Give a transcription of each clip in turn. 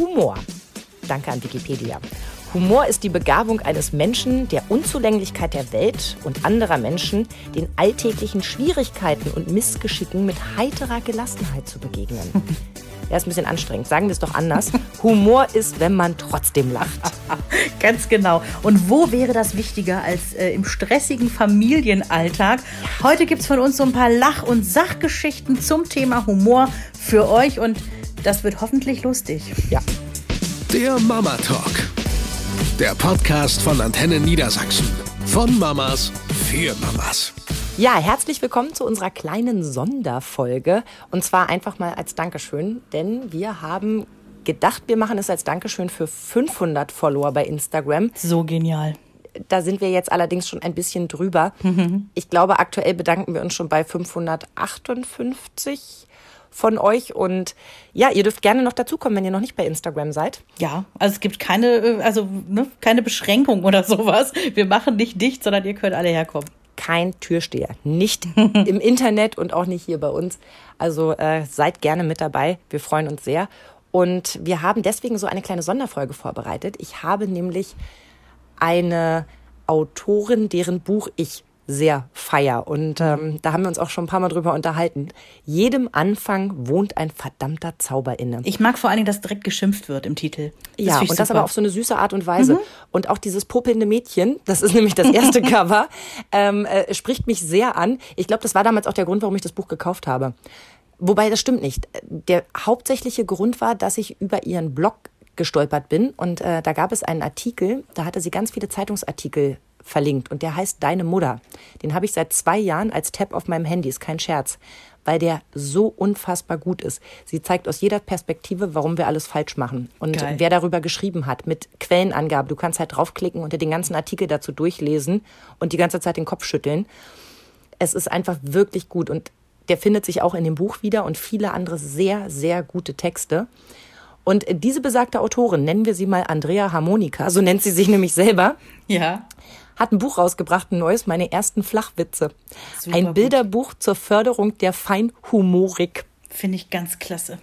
Humor. Danke an Wikipedia. Humor ist die Begabung eines Menschen, der Unzulänglichkeit der Welt und anderer Menschen den alltäglichen Schwierigkeiten und Missgeschicken mit heiterer Gelassenheit zu begegnen. Ja, ist ein bisschen anstrengend. Sagen wir es doch anders. Humor ist, wenn man trotzdem lacht. Ganz genau. Und wo wäre das wichtiger als äh, im stressigen Familienalltag? Heute gibt es von uns so ein paar Lach- und Sachgeschichten zum Thema Humor für euch und das wird hoffentlich lustig. Ja. Der Mama Talk. Der Podcast von Antenne Niedersachsen. Von Mamas für Mamas. Ja, herzlich willkommen zu unserer kleinen Sonderfolge. Und zwar einfach mal als Dankeschön, denn wir haben gedacht, wir machen es als Dankeschön für 500 Follower bei Instagram. So genial. Da sind wir jetzt allerdings schon ein bisschen drüber. Ich glaube, aktuell bedanken wir uns schon bei 558 von euch. Und ja, ihr dürft gerne noch dazukommen, wenn ihr noch nicht bei Instagram seid. Ja, also es gibt keine, äh, also ne, keine Beschränkung oder sowas. Wir machen nicht dicht, sondern ihr könnt alle herkommen. Kein Türsteher. Nicht im Internet und auch nicht hier bei uns. Also äh, seid gerne mit dabei. Wir freuen uns sehr. Und wir haben deswegen so eine kleine Sonderfolge vorbereitet. Ich habe nämlich eine Autorin, deren Buch ich sehr feier. Und ähm, da haben wir uns auch schon ein paar Mal drüber unterhalten. Jedem Anfang wohnt ein verdammter Zauber inne. Ich mag vor allen Dingen, dass direkt geschimpft wird im Titel. Das ja, und das super. aber auf so eine süße Art und Weise. Und auch dieses popelnde Mädchen, das ist nämlich das erste Cover, ähm, äh, spricht mich sehr an. Ich glaube, das war damals auch der Grund, warum ich das Buch gekauft habe. Wobei, das stimmt nicht. Der hauptsächliche Grund war, dass ich über ihren Blog gestolpert bin und äh, da gab es einen Artikel, da hatte sie ganz viele Zeitungsartikel verlinkt und der heißt Deine Mutter. Den habe ich seit zwei Jahren als Tab auf meinem Handy, ist kein Scherz, weil der so unfassbar gut ist. Sie zeigt aus jeder Perspektive, warum wir alles falsch machen und Geil. wer darüber geschrieben hat mit Quellenangabe. Du kannst halt draufklicken und dir den ganzen Artikel dazu durchlesen und die ganze Zeit den Kopf schütteln. Es ist einfach wirklich gut und der findet sich auch in dem Buch wieder und viele andere sehr, sehr gute Texte. Und diese besagte Autorin, nennen wir sie mal Andrea Harmonika, so nennt sie sich nämlich selber, Ja. Hat ein Buch rausgebracht, ein neues, meine ersten Flachwitze. Super ein gut. Bilderbuch zur Förderung der Feinhumorik. Finde ich ganz klasse.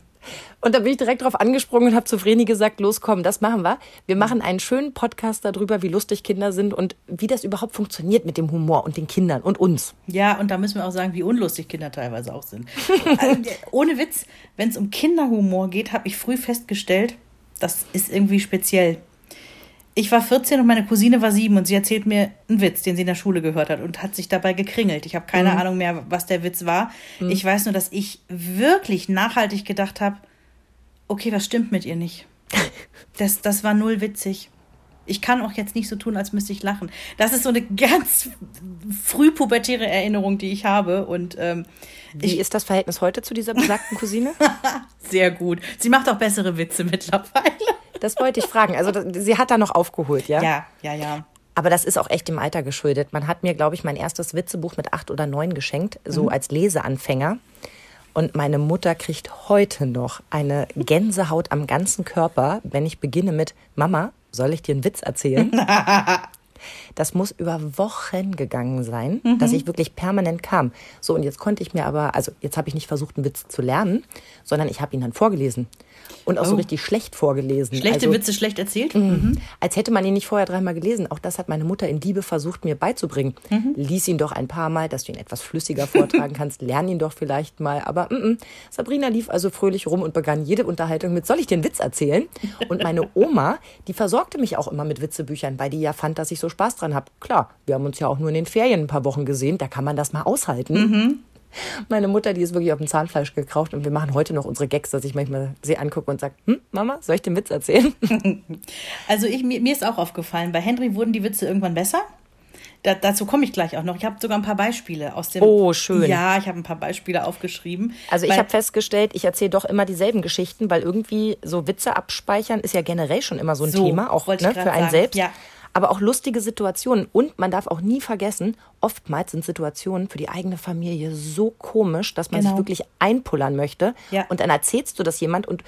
Und da bin ich direkt drauf angesprungen und habe zu Vreni gesagt, los komm, das machen wir. Wir machen einen schönen Podcast darüber, wie lustig Kinder sind und wie das überhaupt funktioniert mit dem Humor und den Kindern und uns. Ja, und da müssen wir auch sagen, wie unlustig Kinder teilweise auch sind. also, ohne Witz, wenn es um Kinderhumor geht, habe ich früh festgestellt, das ist irgendwie speziell. Ich war 14 und meine Cousine war sieben und sie erzählt mir einen Witz, den sie in der Schule gehört hat und hat sich dabei gekringelt. Ich habe keine Ahnung mehr, was der Witz war. Ich weiß nur, dass ich wirklich nachhaltig gedacht habe, okay, was stimmt mit ihr nicht? Das, das war null witzig. Ich kann auch jetzt nicht so tun, als müsste ich lachen. Das ist so eine ganz frühpubertäre Erinnerung, die ich habe. Und ähm, Wie ist das Verhältnis heute zu dieser besagten Cousine? sehr gut. Sie macht auch bessere Witze mittlerweile. Das wollte ich fragen. Also das, sie hat da noch aufgeholt, ja? Ja, ja, ja. Aber das ist auch echt dem Alter geschuldet. Man hat mir, glaube ich, mein erstes Witzebuch mit acht oder neun geschenkt, so Mhm. als Leseanfänger. Und meine Mutter kriegt heute noch eine Gänsehaut am ganzen Körper, wenn ich beginne mit Mama, soll ich dir einen Witz erzählen? Das muss über Wochen gegangen sein, Mhm. dass ich wirklich permanent kam. So, und jetzt konnte ich mir aber, also jetzt habe ich nicht versucht, einen Witz zu lernen, sondern ich habe ihn dann vorgelesen. Und auch so Oh. richtig schlecht vorgelesen. Schlechte also, Witze schlecht erzählt? Mhm. Als hätte man ihn nicht vorher dreimal gelesen. Auch das hat meine Mutter in Liebe versucht, mir beizubringen. Mhm. Lies ihn doch ein paar Mal, dass du ihn etwas flüssiger vortragen kannst. Lern ihn doch vielleicht mal. Aber mm, mm. Sabrina lief also fröhlich rum und begann jede Unterhaltung mit, soll ich einen Witz erzählen? Und meine Oma, die versorgte mich auch immer mit Witzebüchern, weil die ja fand, dass ich so Spaß dran habe. Klar, wir haben uns ja auch nur in den Ferien ein paar Wochen gesehen. Da kann man das mal aushalten. Mhm. Meine Mutter, die ist wirklich auf dem Zahnfleisch gekraucht und wir machen heute noch unsere Gags, dass ich manchmal sie angucke und sage, hm, Mama, soll ich den Witz erzählen? Also ich, mir, mir ist auch aufgefallen, bei Henry wurden die Witze irgendwann besser. Da, dazu komme ich gleich auch noch. Ich habe sogar ein paar Beispiele aus dem. Oh, schön. Ja, ich habe ein paar Beispiele aufgeschrieben. Also ich habe festgestellt, ich erzähle doch immer dieselben Geschichten, weil irgendwie so Witze abspeichern ist ja generell schon immer so ein So, Thema, auch ne, für einen sagen, selbst. ja. Aber auch lustige Situationen. Und man darf auch nie vergessen, oftmals sind Situationen für die eigene Familie so komisch, dass man Genau. sich wirklich einpullern möchte. Ja. Und dann erzählst du das jemand und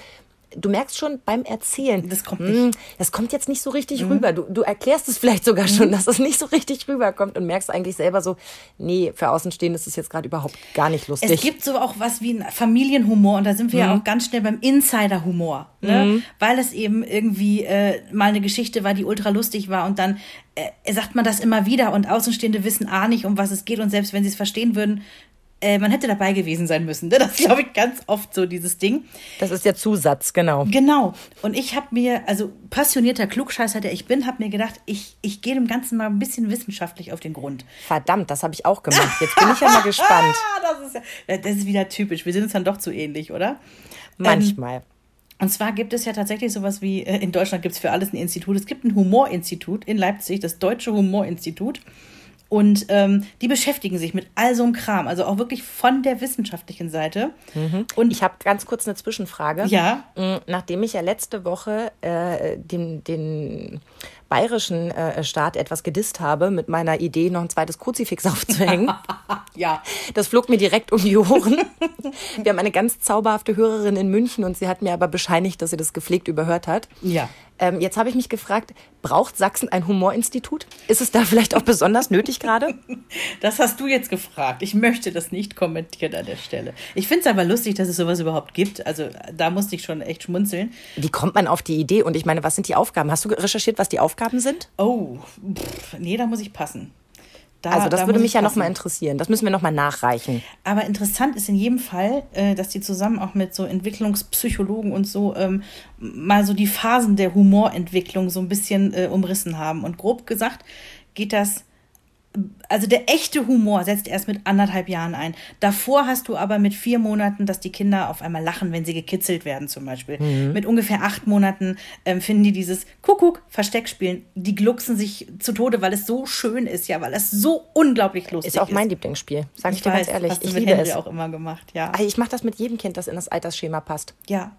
du merkst schon beim Erzählen, Das kommt "Hm, nicht." das kommt jetzt nicht so richtig rüber. Du, du erklärst es vielleicht sogar schon, dass es nicht so richtig rüberkommt und merkst eigentlich selber so, nee, für Außenstehende ist es jetzt gerade überhaupt gar nicht lustig. Es gibt so auch was wie einen Familienhumor und da sind wir ja auch ganz schnell beim Insider-Humor, ne? weil es eben irgendwie äh, mal eine Geschichte war, die ultra lustig war und dann äh, sagt man das immer wieder und Außenstehende wissen A nicht, um was es geht und selbst wenn sie es verstehen würden, äh, man hätte dabei gewesen sein müssen. Ne? Das ist, glaube ich, ganz oft so dieses Ding. das ist der Zusatz, genau. Genau. Und ich habe mir, also passionierter Klugscheißer, der ich bin, habe mir gedacht, ich, ich gehe dem Ganzen mal ein bisschen wissenschaftlich auf den Grund. Verdammt, das habe ich auch gemacht. Jetzt bin ich ja mal gespannt. Das ist, ja, das ist wieder typisch. Wir sind uns dann doch zu ähnlich, oder? Manchmal. Und zwar gibt es ja tatsächlich sowas wie, äh, in Deutschland gibt es für alles ein Institut. Es gibt ein Humorinstitut in Leipzig, das Deutsche Humorinstitut. Und ähm, die beschäftigen sich mit all so einem Kram, also auch wirklich von der wissenschaftlichen Seite. Und Ich habe ganz kurz eine Zwischenfrage. Ja. Mm, Nachdem ich ja letzte Woche äh, den, den bayerischen äh, Staat etwas gedisst habe mit meiner Idee, noch ein zweites Kruzifix aufzuhängen. ja, Das flog mir direkt um die Ohren. Wir haben eine ganz zauberhafte Hörerin in München und sie hat mir aber bescheinigt, dass sie das gepflegt überhört hat. ja. Ähm, jetzt habe ich mich gefragt, braucht Sachsen ein Humorinstitut? Ist es da vielleicht auch besonders nötig gerade? Das hast du jetzt gefragt. Ich möchte das nicht kommentieren an der Stelle. Ich finde es aber lustig, dass es sowas überhaupt gibt. Also da musste ich schon echt schmunzeln. Wie kommt man auf die Idee? Und ich meine, was sind die Aufgaben? Hast du recherchiert, was die Aufgaben sind? Oh, pff, nee, da muss ich passen. Da, Also das da würde mich ich ja noch passen. mal interessieren. Das müssen wir noch mal nachreichen. Aber interessant ist in jedem Fall, äh, dass die zusammen auch mit so Entwicklungspsychologen und so ähm, mal so die Phasen der Humorentwicklung so ein bisschen äh, umrissen haben. Und grob gesagt geht das, also der echte Humor setzt erst mit anderthalb Jahren ein. Davor hast du aber mit vier Monaten, dass die Kinder auf einmal lachen, wenn sie gekitzelt werden zum Beispiel. Mit ungefähr acht Monaten ähm, finden die dieses Kuckuck, Versteckspielen. Die glucksen sich zu Tode, weil es so schön ist, ja, weil es so unglaublich lustig ist. Ist auch mein Lieblingsspiel, sage ich, dir ganz weiß, ehrlich. Hast du Ich mit liebe Henry es. auch immer gemacht, ja. Ich mache das mit jedem Kind, das in das Altersschema passt. Ja.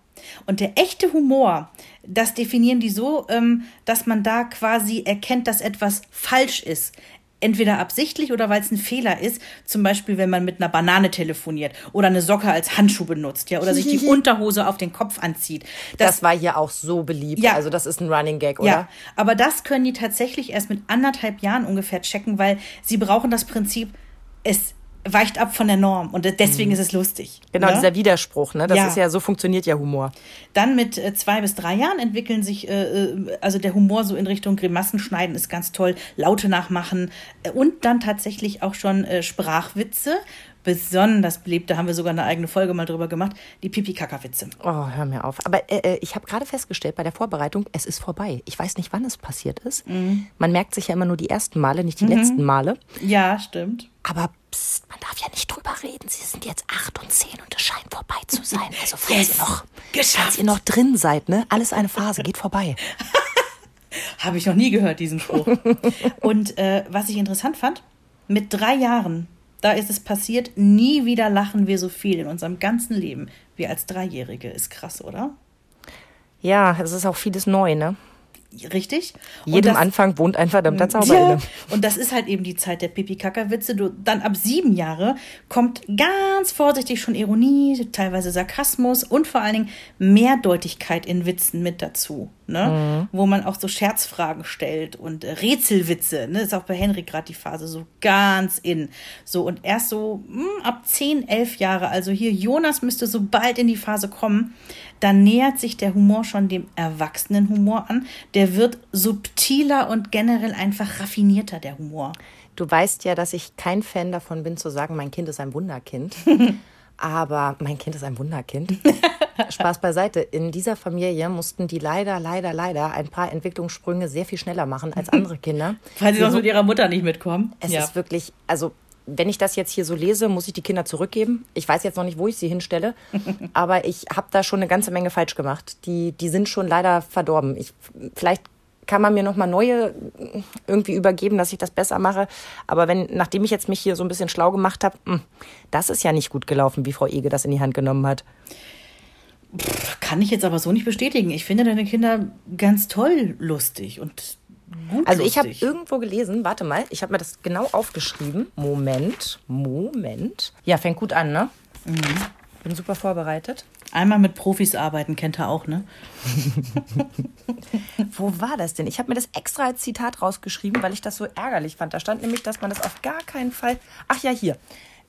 Und der echte Humor, das definieren die so, ähm, dass man da quasi erkennt, dass etwas falsch ist. Entweder absichtlich oder weil es ein Fehler ist. Zum Beispiel, wenn man mit einer Banane telefoniert oder eine Socke als Handschuh benutzt, ja, oder sich die Unterhose auf den Kopf anzieht. Das, war hier auch so beliebt. Ja. Also das ist ein Running Gag, oder? Ja, aber das können die tatsächlich erst mit anderthalb Jahren ungefähr checken, weil sie brauchen das Prinzip, es weicht ab von der Norm und deswegen ist es lustig. Genau, ne? dieser Widerspruch, ne? Das Ja. ist ja, so funktioniert ja Humor. Dann mit äh, zwei bis drei Jahren entwickeln sich, äh, äh, also der Humor so in Richtung Grimassen schneiden ist ganz toll, Laute nachmachen äh, und dann tatsächlich auch schon äh, Sprachwitze. Besonders beliebt, da haben wir sogar eine eigene Folge mal drüber gemacht, die Pipi-Kaka-Witze. Oh, hör mir auf. Aber äh, ich habe gerade festgestellt bei der Vorbereitung, es ist vorbei. Ich weiß nicht, wann es passiert ist. Mhm. Man merkt sich ja immer nur die ersten Male, nicht die letzten Male. Ja, stimmt. Aber pst, man darf ja nicht drüber reden. Sie sind jetzt acht und zehn und es scheint vorbei zu sein. Also falls, Yes. ihr, noch, Geschafft. falls ihr noch drin seid, ne? Alles eine Phase, geht vorbei. Habe ich noch nie gehört, diesen Spruch. Und äh, was ich interessant fand, mit drei Jahren, da ist es passiert, nie wieder lachen wir so viel in unserem ganzen Leben wie als Dreijährige. Ist krass, oder? Ja, es ist auch vieles neu, ne? Richtig? Und Jedem das- Anfang wohnt ein verdammter Zauber Ja, inne. und das ist halt eben die Zeit der Pipi-Kaka-Witze. Du- Dann ab sieben Jahre kommt ganz vorsichtig schon Ironie, teilweise Sarkasmus und vor allen Dingen Mehrdeutigkeit in Witzen mit dazu. Ne? Wo man auch so Scherzfragen stellt und äh, Rätselwitze. Ne? Ist auch bei Henry gerade die Phase so ganz in. So und erst so hm, ab zehn, elf Jahre, also hier Jonas müsste so bald in die Phase kommen, dann nähert sich der Humor schon dem Erwachsenenhumor an. Der wird subtiler und generell einfach raffinierter, der Humor. Du weißt ja, dass ich kein Fan davon bin, zu sagen, mein Kind ist ein Wunderkind. Aber mein Kind ist ein Wunderkind. Spaß beiseite. In dieser Familie mussten die leider, leider, leider ein paar Entwicklungssprünge sehr viel schneller machen als andere Kinder. Weil sie sonst mit ihrer Mutter nicht mitkommen. Es ist wirklich, also wenn ich das jetzt hier so lese, muss ich die Kinder zurückgeben. Ich weiß jetzt noch nicht, wo ich sie hinstelle, aber ich habe da schon eine ganze Menge falsch gemacht. Die, die sind schon leider verdorben. Ich, vielleicht kann man mir noch mal neue irgendwie übergeben, dass ich das besser mache. Aber wenn, nachdem ich jetzt mich hier so ein bisschen schlau gemacht habe, das ist ja nicht gut gelaufen, wie Frau Ege das in die Hand genommen hat. Kann ich jetzt aber so nicht bestätigen. Ich finde deine Kinder ganz toll lustig und gut Also ich habe irgendwo gelesen, warte mal, ich habe mir das genau aufgeschrieben. Moment, Moment. Ja, fängt gut an, ne? Bin super vorbereitet. Einmal mit Profis arbeiten kennt er auch, ne? Wo war das denn? Ich habe mir das extra als Zitat rausgeschrieben, weil ich das so ärgerlich fand. Da stand nämlich, dass man das auf gar keinen Fall. Ach ja, hier.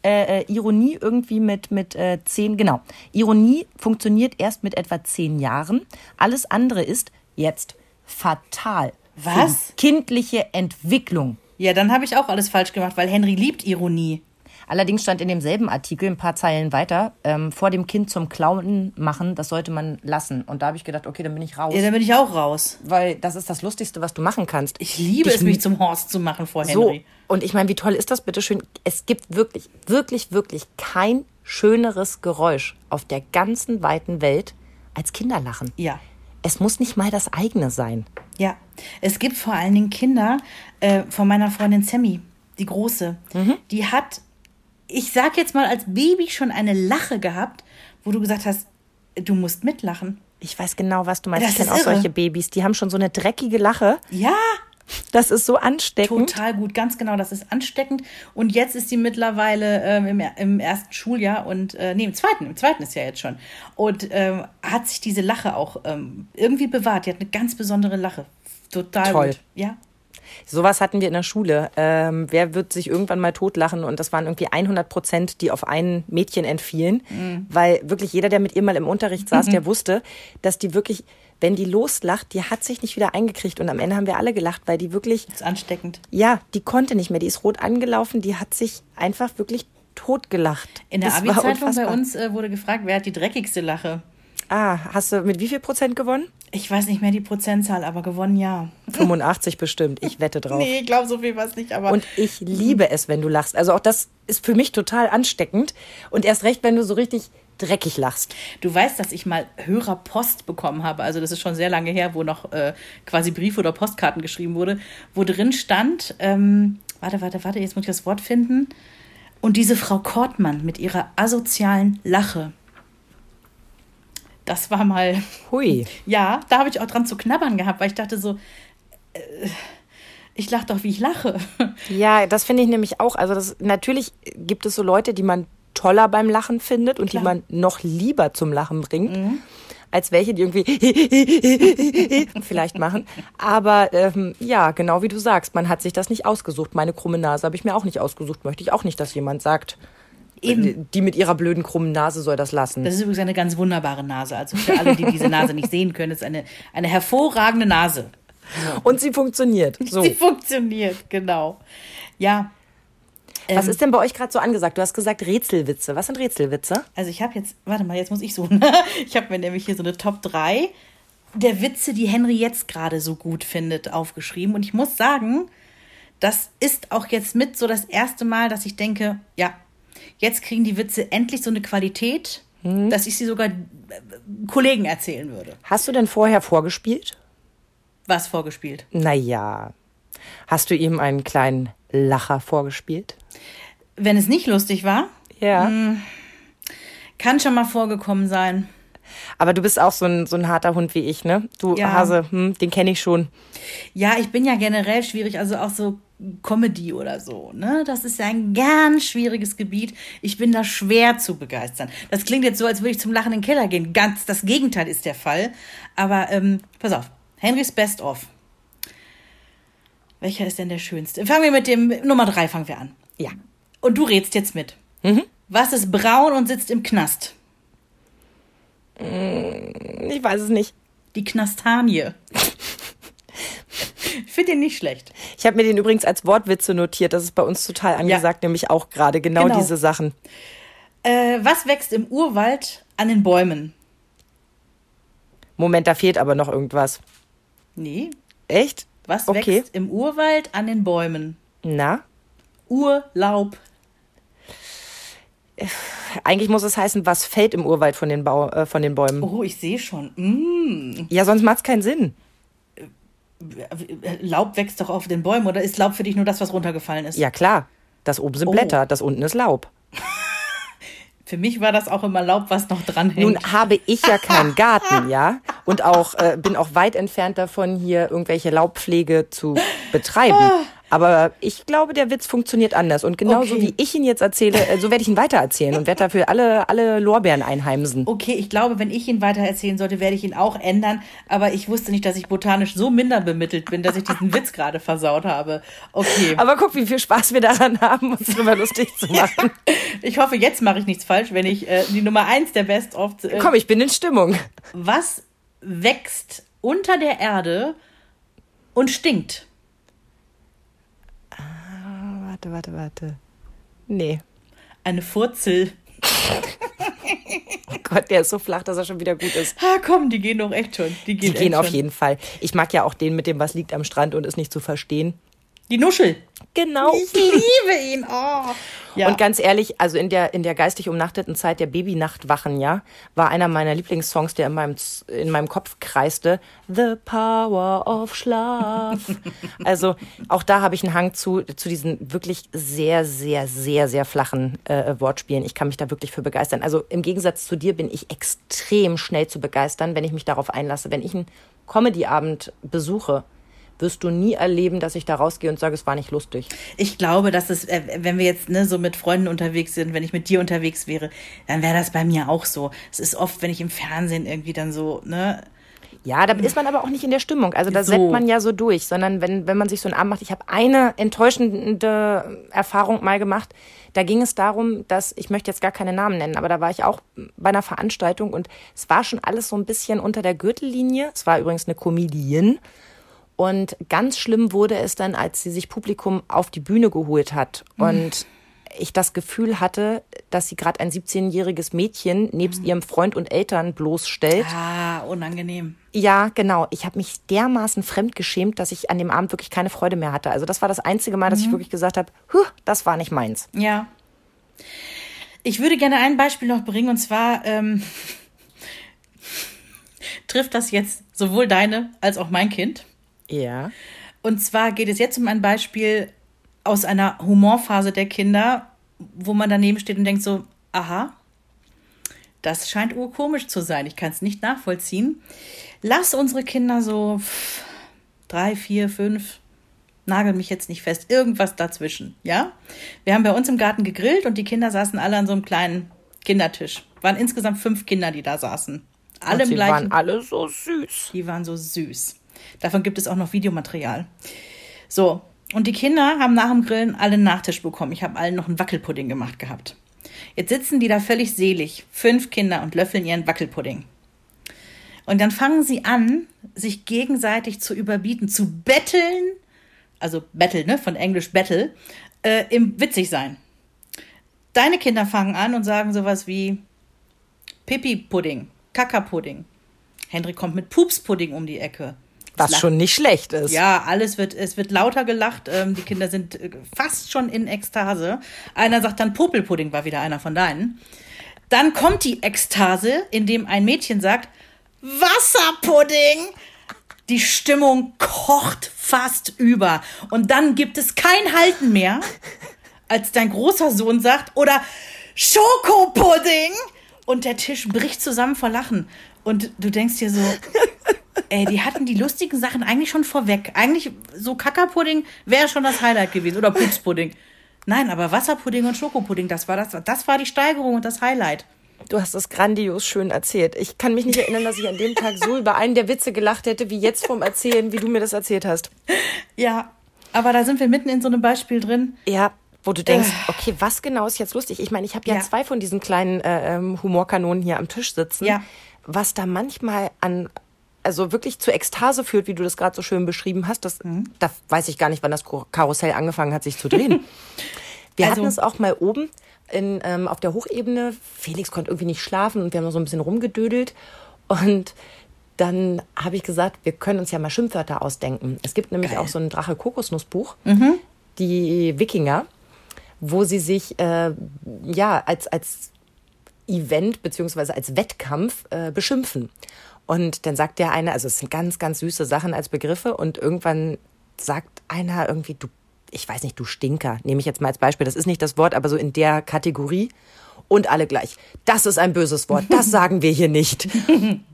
Äh, äh, Ironie irgendwie mit, mit äh, zehn, genau. Ironie funktioniert erst mit etwa zehn Jahren. Alles andere ist jetzt fatal. Was? Kindliche Entwicklung. Ja, dann habe ich auch alles falsch gemacht, weil Henry liebt Ironie. Allerdings stand in demselben Artikel ein paar Zeilen weiter, ähm, vor dem Kind zum Clown machen, das sollte man lassen. Und da habe ich gedacht, okay, dann bin ich raus. Ja, dann bin ich auch raus. weil das ist das Lustigste, was du machen kannst. Ich liebe Dich es, mich zum Horst zu machen vor so. Henry. Und ich meine, wie toll ist das bitte schön? Es gibt wirklich, wirklich, wirklich kein schöneres Geräusch auf der ganzen weiten Welt als Kinderlachen. Ja. Es muss nicht mal das eigene sein. Ja, es gibt vor allen Dingen Kinder äh, von meiner Freundin Sammy, die große. Mhm. Die hat, ich sag jetzt mal, als Baby schon eine Lache gehabt, wo du gesagt hast, du musst mitlachen. Ich weiß genau, was du meinst. Das ich kenne auch irre. solche Babys, die haben schon so eine dreckige Lache. Ja, Das ist so ansteckend. total gut, ganz genau. Das ist ansteckend. Und jetzt ist sie mittlerweile ähm, im, im ersten Schuljahr und, äh, nee, im zweiten, im zweiten ist ja jetzt schon. Und ähm, hat sich diese Lache auch ähm, irgendwie bewahrt. Die hat eine ganz besondere Lache. Total Toll. gut. Ja. Sowas hatten wir in der Schule. Ähm, wer wird sich irgendwann mal totlachen? Und das waren irgendwie 100 Prozent, die auf ein Mädchen entfielen. Weil wirklich jeder, der mit ihr mal im Unterricht saß, der wusste, dass die wirklich, wenn die loslacht, die hat sich nicht wieder eingekriegt. Und am Ende haben wir alle gelacht, weil die wirklich, Ist ansteckend. ja, die konnte nicht mehr. Die ist rot angelaufen. Die hat sich einfach wirklich totgelacht. In der Das Abi-Zeitung bei uns äh, wurde gefragt, wer hat die dreckigste Lache? Ah, hast du mit wie viel Prozent gewonnen? Ich weiß nicht mehr die Prozentzahl, aber gewonnen ja. 85 bestimmt. Ich wette drauf. Nee, ich glaube, so viel war es nicht, aber. Und ich liebe es, wenn du lachst. Also auch das ist für mich total ansteckend. Und erst recht, wenn du so richtig dreckig lachst. du weißt, dass ich mal Hörerpost bekommen habe. Also, das ist schon sehr lange her, wo noch äh, quasi Briefe oder Postkarten geschrieben wurde, wo drin stand, ähm, warte, warte, warte, jetzt muss ich das Wort finden. Und diese Frau Kortmann mit ihrer asozialen Lache. Das war mal. Hui. Ja, da habe ich auch dran zu knabbern gehabt, weil ich dachte so, äh, ich lache doch, wie ich lache. Ja, das finde ich nämlich auch. Also das, natürlich gibt es so Leute, die man toller beim Lachen findet und Klar. Mhm. die man noch lieber zum Lachen bringt. Als welche, die irgendwie vielleicht machen. Aber ähm, ja, genau wie du sagst, man hat sich das nicht ausgesucht. Meine krumme Nase habe ich mir auch nicht ausgesucht. Möchte ich auch nicht, dass jemand sagt, Eben. die mit ihrer blöden krummen Nase soll das lassen. Das ist übrigens eine ganz wunderbare Nase. Also für alle, die diese Nase nicht sehen können, ist eine, eine hervorragende Nase. Und sie funktioniert. So. Sie funktioniert, genau. Ja, Was ist denn bei euch gerade so angesagt? Du hast gesagt Rätselwitze. Was sind Rätselwitze? also ich habe jetzt, warte mal, jetzt muss ich suchen. Ich habe mir nämlich hier so eine Top 3 der Witze, die Henry jetzt gerade so gut findet, aufgeschrieben. Und ich muss sagen, das ist auch jetzt mit so das erste Mal, dass ich denke, ja, jetzt kriegen die Witze endlich so eine Qualität, dass ich sie sogar äh, Kollegen erzählen würde. Hast du denn vorher vorgespielt? Was vorgespielt? Naja. Hast du ihm einen kleinen Lacher vorgespielt? Wenn es nicht lustig war, Ja. kann schon mal vorgekommen sein. Aber du bist auch so ein, so ein harter Hund wie ich, ne? Du Ja. Hase, hm, den kenne ich schon. Ja, ich bin ja generell schwierig, also auch so Comedy oder so, ne? Das ist ja ein ganz schwieriges Gebiet. Ich bin da schwer zu begeistern. Das klingt jetzt so, als würde ich zum Lachen in den Keller gehen. Ganz das Gegenteil ist der Fall. Aber ähm, pass auf, Henrys Best of. Welcher ist denn der schönste? Fangen wir mit dem Nummer drei fangen wir an. Ja. Und du rätst jetzt mit. Was ist braun und sitzt im Knast? Ich weiß es nicht. Die Knastanie. ich finde den nicht schlecht. Ich habe mir den übrigens als Wortwitze notiert. Das ist bei uns total angesagt, nämlich auch gerade genau, Genau. diese Sachen. Äh, was wächst im Urwald an den Bäumen? Moment, da fehlt aber noch irgendwas. Nee. Echt? Was Okay. wächst im Urwald an den Bäumen? Na? Urlaub. Eigentlich muss es heißen, was fällt im Urwald von den, Bau, äh, von den Bäumen. Oh, ich sehe schon. Mm. Ja, sonst macht's keinen Sinn. Laub wächst doch auf den Bäumen. Oder ist Laub für dich nur das, was runtergefallen ist? Ja, klar. Das oben sind Oh. Blätter, das unten ist Laub. Für mich war das auch immer Laub, was noch dranhängt. Nun habe ich ja keinen Garten, ja, und auch äh, bin auch weit entfernt davon, hier irgendwelche Laubpflege zu betreiben. Aber ich glaube, der Witz funktioniert anders. Und genauso Okay. wie ich ihn jetzt erzähle, äh, so werde ich ihn weitererzählen und werde dafür alle, alle Lorbeeren einheimsen. Okay, ich glaube, wenn ich ihn weiter erzählen sollte, werde ich ihn auch ändern. Aber ich wusste nicht, dass ich botanisch so minder bemittelt bin, dass ich diesen Witz gerade versaut habe. Okay. Aber guck, wie viel Spaß wir daran haben, uns darüber lustig zu machen. Ich hoffe, jetzt mache ich nichts falsch, wenn ich äh, die Nummer eins der Best of. Äh, Komm, ich bin in Stimmung. Was wächst unter der Erde und stinkt? Warte, warte, warte. Nee. Eine Furzel. Oh Gott, der ist so flach, dass er schon wieder gut ist. Ah, komm, die gehen doch echt schon. Die Die gehen, gehen echt auf schon. jeden Fall. Ich mag ja auch den mit dem, was liegt am Strand und ist nicht zu verstehen. Die Nuschel. Genau. Ich liebe ihn. Oh. Ja. Und ganz ehrlich, also in der, in der geistig umnachteten Zeit der Babynachtwachen, ja, war einer meiner Lieblingssongs, der in meinem, in meinem Kopf kreiste, The Power of Schlaf. also auch da habe ich einen Hang zu, zu diesen wirklich sehr, sehr, sehr, sehr flachen äh, Wortspielen. Ich kann mich da wirklich für begeistern. Also im Gegensatz zu dir bin ich extrem schnell zu begeistern, wenn ich mich darauf einlasse. Wenn ich einen Comedy-Abend besuche, wirst du nie erleben, dass ich da rausgehe und sage, es war nicht lustig. Ich glaube, dass es, äh, wenn wir jetzt ne, so mit Freunden unterwegs sind, wenn ich mit dir unterwegs wäre, dann wäre das bei mir auch so. Es ist oft, wenn ich im Fernsehen irgendwie dann so, ne, Ja, da ist man aber auch nicht in der Stimmung. Also da So. setzt man ja so durch, sondern wenn, wenn man sich so einen Abend macht. Ich habe eine enttäuschende Erfahrung mal gemacht. Da ging es darum, dass, ich möchte jetzt gar keine Namen nennen, aber da war ich auch bei einer Veranstaltung und es war schon alles so ein bisschen unter der Gürtellinie. Es war übrigens eine Comedian. Und ganz schlimm wurde es dann, als sie sich Publikum auf die Bühne geholt hat. Und ich das Gefühl hatte, dass sie gerade ein 17-jähriges Mädchen nebst ihrem Freund und Eltern bloßstellt. ah, unangenehm. Ja, genau. Ich habe mich dermaßen fremdgeschämt, dass ich an dem Abend wirklich keine Freude mehr hatte. Also das war das einzige Mal, dass ich wirklich gesagt habe, das war nicht meins. Ja. Ich würde gerne ein Beispiel noch bringen und zwar ähm, trifft das jetzt sowohl deine als auch mein Kind. Ja. Und zwar geht es jetzt um ein Beispiel aus einer Humorphase der Kinder, wo man daneben steht und denkt so, aha, das scheint urkomisch zu sein. Ich kann es nicht nachvollziehen. Lass unsere Kinder so pff, drei, vier, fünf, nagel mich jetzt nicht fest, irgendwas dazwischen, ja? Wir haben bei uns im Garten gegrillt und die Kinder saßen alle an so einem kleinen Kindertisch. Waren insgesamt fünf Kinder, die da saßen. Alle Und im sie gleichen waren alle so süß. die waren so süß. Davon gibt es auch noch Videomaterial. So, und die Kinder haben nach dem Grillen alle einen Nachtisch bekommen. Ich habe allen noch einen Wackelpudding gemacht gehabt. Jetzt sitzen die da völlig selig, fünf Kinder und löffeln ihren Wackelpudding. Und dann fangen sie an, sich gegenseitig zu überbieten, zu betteln, also Battle, ne, von Englisch Battle, äh, im Witzigsein. Deine Kinder fangen an und sagen sowas wie Pipi-Pudding, Kaka-Pudding. Hendrik kommt mit Pups-Pudding um die Ecke. Was schon nicht schlecht ist. Ja, alles wird, es wird lauter gelacht. Ähm, die Kinder sind äh, fast schon in Ekstase. Einer sagt dann Popelpudding, war wieder einer von deinen. Dann kommt die Ekstase, indem ein Mädchen sagt, Wasserpudding. Die Stimmung kocht fast über. Und dann gibt es kein Halten mehr, als dein großer Sohn sagt, oder Schokopudding. Und der Tisch bricht zusammen vor Lachen. Und du denkst dir so, Ey, die hatten die lustigen Sachen eigentlich schon vorweg. Eigentlich so Kackerpudding wäre schon das Highlight gewesen oder Pupspudding. Nein, aber Wasserpudding und Schokopudding, das war das, das war die Steigerung und das Highlight. Du hast das grandios schön erzählt. Ich kann mich nicht erinnern, dass ich an dem Tag so über einen der Witze gelacht hätte, wie jetzt vom Erzählen, wie du mir das erzählt hast. Ja, aber da sind wir mitten in so einem Beispiel drin. Ja, wo du denkst, okay, was genau ist jetzt lustig? Ich meine, ich habe ja, Ja. zwei von diesen kleinen äh, ähm, Humorkanonen hier am Tisch sitzen. Ja. Was da manchmal an, also wirklich zu Ekstase führt, wie du das gerade so schön beschrieben hast, das, Mhm. da weiß ich gar nicht, wann das Karussell angefangen hat, sich zu drehen. Wir Also- hatten es auch mal oben in, ähm, auf der Hochebene. Felix konnte irgendwie nicht schlafen und wir haben so ein bisschen rumgedödelt. Und dann habe ich gesagt, wir können uns ja mal Schimpfwörter ausdenken. Es gibt nämlich auch so ein Drache-Kokosnuss-Buch, die Wikinger, wo sie sich äh, ja als, als Event beziehungsweise als Wettkampf äh, beschimpfen. Und dann sagt der eine, also es sind ganz, ganz süße Sachen als Begriffe und irgendwann sagt einer irgendwie, du, ich weiß nicht, du Stinker, nehme ich jetzt mal als Beispiel, das ist nicht das Wort, aber so in der Kategorie. Und alle gleich, das ist ein böses Wort, das sagen wir hier nicht.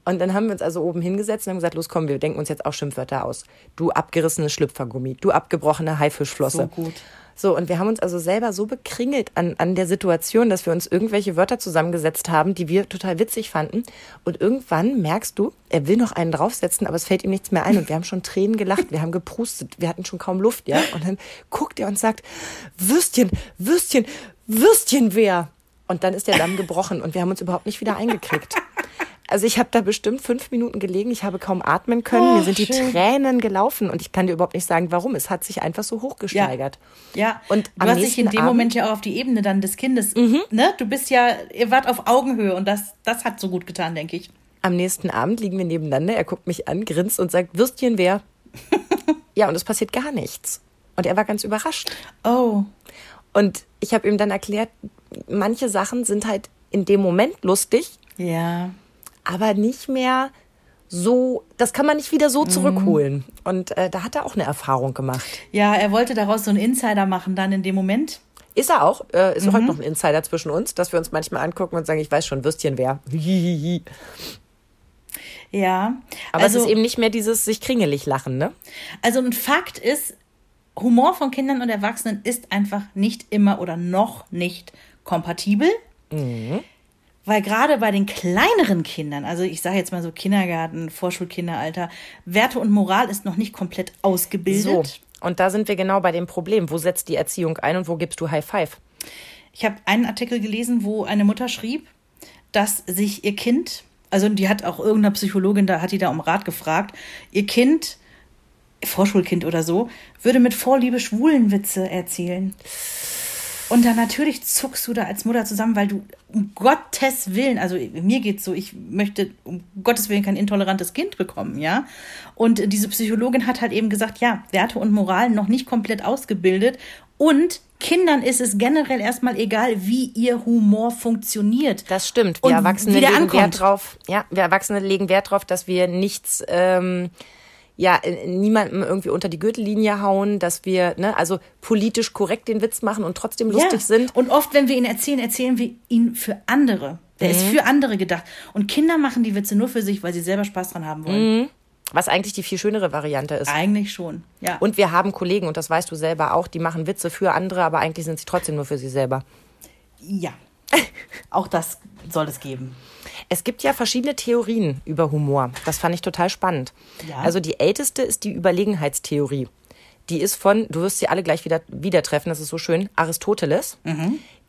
Und dann haben wir uns also oben hingesetzt und haben gesagt, los komm, wir denken uns jetzt auch Schimpfwörter aus. Du abgerissenes Schlüpfergummi, du abgebrochene Haifischflosse. So gut. So, und wir haben uns also selber so bekringelt an, an der Situation, dass wir uns irgendwelche Wörter zusammengesetzt haben, die wir total witzig fanden. Und irgendwann merkst du, er will noch einen draufsetzen, aber es fällt ihm nichts mehr ein. Und wir haben schon Tränen gelacht, wir haben geprustet, wir hatten schon kaum Luft, ja. Und dann guckt er und sagt, Würstchen, Würstchen, Würstchen wer? Und dann ist der Damm gebrochen und wir haben uns überhaupt nicht wieder eingekriegt. Also ich habe da bestimmt fünf Minuten gelegen, ich habe kaum atmen können, Oh, mir sind die schön. Tränen gelaufen und ich kann dir überhaupt nicht sagen, warum. Es hat sich einfach so hochgesteigert. Ja, Und du hast dich in dem Abend- Mhm. Moment ja auch auf die Ebene dann des Kindes, ne? Du bist ja, ihr wart auf Augenhöhe und das, das hat so gut getan, denke ich. Am nächsten Abend liegen wir nebeneinander, er guckt mich an, grinst und sagt, Würstchen wer? ja, und es passiert gar nichts. Und er war ganz überrascht. Oh, Und ich habe ihm dann erklärt, manche Sachen sind halt in dem Moment lustig, ja. Aber nicht mehr so, das kann man nicht wieder so zurückholen. Und äh, da hat er auch eine Erfahrung gemacht. Ja, er wollte daraus so einen Insider machen dann in dem Moment. Ist er auch, äh, ist heute noch ein Insider zwischen uns, dass wir uns manchmal angucken und sagen, ich weiß schon, Würstchen wer. Ja. Aber also, es ist eben nicht mehr dieses sich kringelig lachen, ne? also ein Fakt ist, Humor von Kindern und Erwachsenen ist einfach nicht immer oder noch nicht kompatibel. Weil gerade bei den kleineren Kindern, also ich sage jetzt mal so Kindergarten, Vorschulkinderalter, Werte und Moral ist noch nicht komplett So. ausgebildet. Und da sind wir genau bei dem Problem. Wo setzt die Erziehung ein und wo gibst du High Five? Ich habe einen Artikel gelesen, wo eine Mutter schrieb, dass sich ihr Kind, also die hat auch irgendeine Psychologin, da hat die da um Rat gefragt, ihr Kind, Vorschulkind oder so, würde mit Vorliebe Schwulenwitze erzählen. Und dann natürlich zuckst du da als Mutter zusammen, weil du um Gottes Willen, also mir geht's so, ich möchte um Gottes Willen kein intolerantes Kind bekommen, ja. Und diese Psychologin hat halt eben gesagt, ja, Werte und Moral noch nicht komplett ausgebildet und Kindern ist es generell erstmal egal, wie ihr Humor funktioniert. Das stimmt. Und Wir Erwachsene wie der legen ankommt. Wert drauf. Ja, wir Erwachsene legen Wert drauf, dass wir nichts, ähm, ja, äh, niemandem irgendwie unter die Gürtellinie hauen, dass wir, ne, also politisch korrekt den Witz machen und trotzdem lustig ja. sind. Und oft, wenn wir ihn erzählen, erzählen wir ihn für andere. Der Mhm. ist für andere gedacht. Und Kinder machen die Witze nur für sich, weil sie selber Spaß dran haben wollen. Was eigentlich die viel schönere Variante ist. Eigentlich schon. Ja. Und wir haben Kollegen, und das weißt du selber auch, die machen Witze für andere, aber eigentlich sind sie trotzdem nur für sie selber. ja. Auch das soll es geben. Es gibt ja verschiedene Theorien über Humor. Das fand ich total spannend. Ja. Also die älteste ist die Überlegenheitstheorie. Die ist von, du wirst sie alle gleich wieder, wieder treffen, das ist so schön, Aristoteles.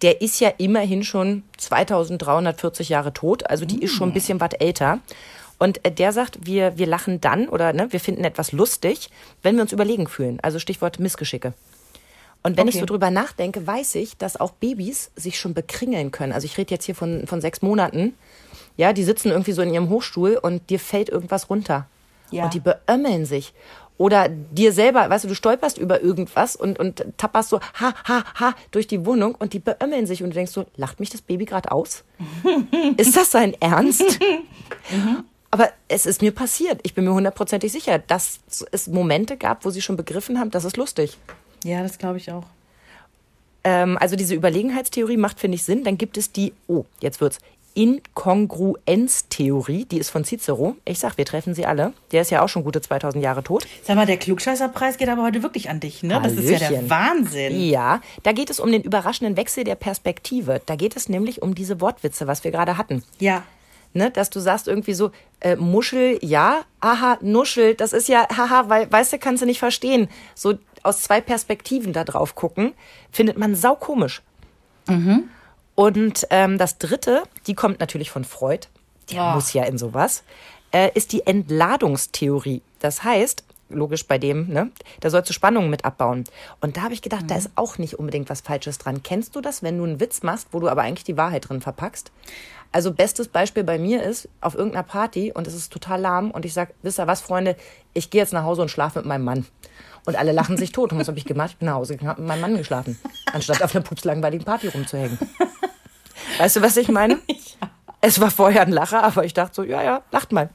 Der ist ja immerhin schon 2340 Jahre tot, also die ist schon ein bisschen was älter. Und äh, der sagt, wir, wir lachen dann oder ne, wir finden etwas lustig, wenn wir uns überlegen fühlen. Also Stichwort Missgeschicke. Und wenn ich Okay. so drüber nachdenke, weiß ich, dass auch Babys sich schon bekringeln können. Also ich rede jetzt hier von, von sechs Monaten. Ja, die sitzen irgendwie so in ihrem Hochstuhl und dir fällt irgendwas runter. Ja. Und die beömmeln sich. Oder dir selber, weißt du, du stolperst über irgendwas und, und tapperst so ha, ha, ha durch die Wohnung und die beömmeln sich und du denkst so, lacht mich das Baby gerade aus? ist das sein Ernst? Aber es ist mir passiert. Ich bin mir hundertprozentig sicher, dass es Momente gab, wo sie schon begriffen haben, das ist lustig. Ja, das glaube ich auch. Ähm, also diese Überlegenheitstheorie macht, finde ich, Sinn. Dann gibt es die, oh, jetzt wird's, Inkongruenztheorie, die ist von Cicero. Ich sag, wir treffen sie alle. Der ist ja auch schon gute 2000 Jahre tot. Sag mal, der Klugscheißerpreis geht aber heute wirklich an dich, ne? Das ist ja der Hallöchen. Wahnsinn. Ja, da geht es um den überraschenden Wechsel der Perspektive. Da geht es nämlich um diese Wortwitze, was wir gerade hatten. Ja. Ne, dass du sagst irgendwie so, äh, Muschel, ja, aha, Nuschel, das ist ja, haha, weil, weißt du, kannst du nicht verstehen. So aus zwei Perspektiven da drauf gucken, findet man saukomisch. Und ähm, das dritte, die kommt natürlich von Freud, der Ja. muss ja in sowas, äh, ist die Entladungstheorie. Das heißt, logisch bei dem, ne, da sollst du Spannungen mit abbauen. Und da habe ich gedacht, da ist auch nicht unbedingt was Falsches dran. Kennst du das, wenn du einen Witz machst, wo du aber eigentlich die Wahrheit drin verpackst? Also bestes Beispiel bei mir ist auf irgendeiner Party und es ist total lahm und ich sag, wisst ihr was, Freunde, ich gehe jetzt nach Hause und schlafe mit meinem Mann. Und alle lachen sich tot. Und was habe ich gemacht? Ich bin nach Hause gegangen, hab mit meinem Mann geschlafen, anstatt auf einer pupslangweiligen Party rumzuhängen. Weißt du, was ich meine? Es war vorher ein Lacher, aber ich dachte so, ja, ja, lacht mal.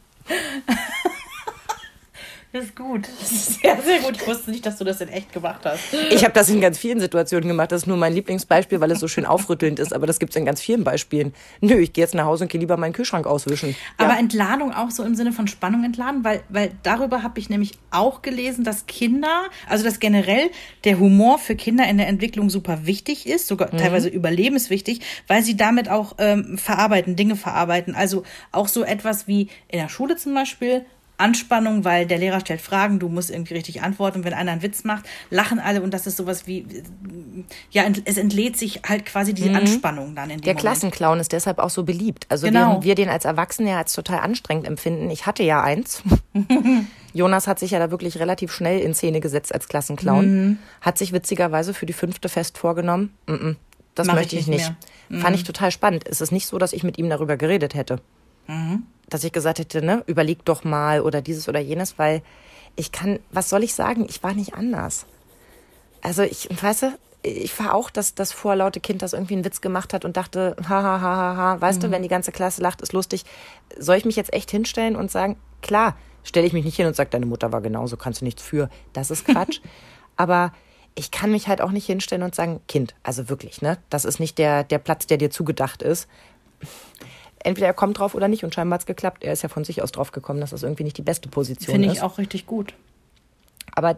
Das ist gut. Das ist sehr, sehr gut. Ich wusste nicht, dass du das in echt gemacht hast. Ich habe das in ganz vielen Situationen gemacht. Das ist nur mein Lieblingsbeispiel, weil es so schön aufrüttelnd ist. Aber das gibt es in ganz vielen Beispielen. Nö, ich gehe jetzt nach Hause und gehe lieber meinen Kühlschrank auswischen. Aber Entladung auch so im Sinne von Spannung entladen, weil, weil darüber habe ich nämlich auch gelesen, dass Kinder, also dass generell der Humor für Kinder in der Entwicklung super wichtig ist, sogar teilweise überlebenswichtig, weil sie damit auch ähm, verarbeiten, Dinge verarbeiten. Also auch so etwas wie in der Schule zum Beispiel Anspannung, weil der Lehrer stellt Fragen, du musst irgendwie richtig antworten. Und wenn einer einen Witz macht, lachen alle und das ist sowas wie, ja, es entlädt sich halt quasi die Anspannung dann in dem Der Moment. Klassenclown ist deshalb auch so beliebt. Also Genau. während wir den als Erwachsene ja als total anstrengend empfinden. Ich hatte ja eins. Jonas hat sich ja da wirklich relativ schnell in Szene gesetzt als Klassenclown. Mhm. Hat sich witzigerweise für die fünfte fest vorgenommen. Mm -mm, das Mach möchte ich ich nicht nicht. Mhm. Fand ich total spannend. Es ist nicht so, dass ich mit ihm darüber geredet hätte. Mhm. Dass ich gesagt hätte, ne, überleg doch mal oder dieses oder jenes, weil ich kann, was soll ich sagen? Ich war nicht anders. Also ich, weißt du, ich war auch das, das vorlaute Kind, das irgendwie einen Witz gemacht hat und dachte, ha, ha, ha, ha, ha, weißt du, wenn die ganze Klasse lacht, ist lustig. Soll ich mich jetzt echt hinstellen und sagen, klar, stelle ich mich nicht hin und sage, deine Mutter war genauso, kannst du nichts für. Das ist Quatsch. Aber ich kann mich halt auch nicht hinstellen und sagen, Kind, also wirklich, ne? Das ist nicht der, der Platz, der dir zugedacht ist. Entweder er kommt drauf oder nicht und scheinbar hat's geklappt. Er ist ja von sich aus drauf gekommen, dass das irgendwie nicht die beste Position Finde ist. ich auch richtig gut. Aber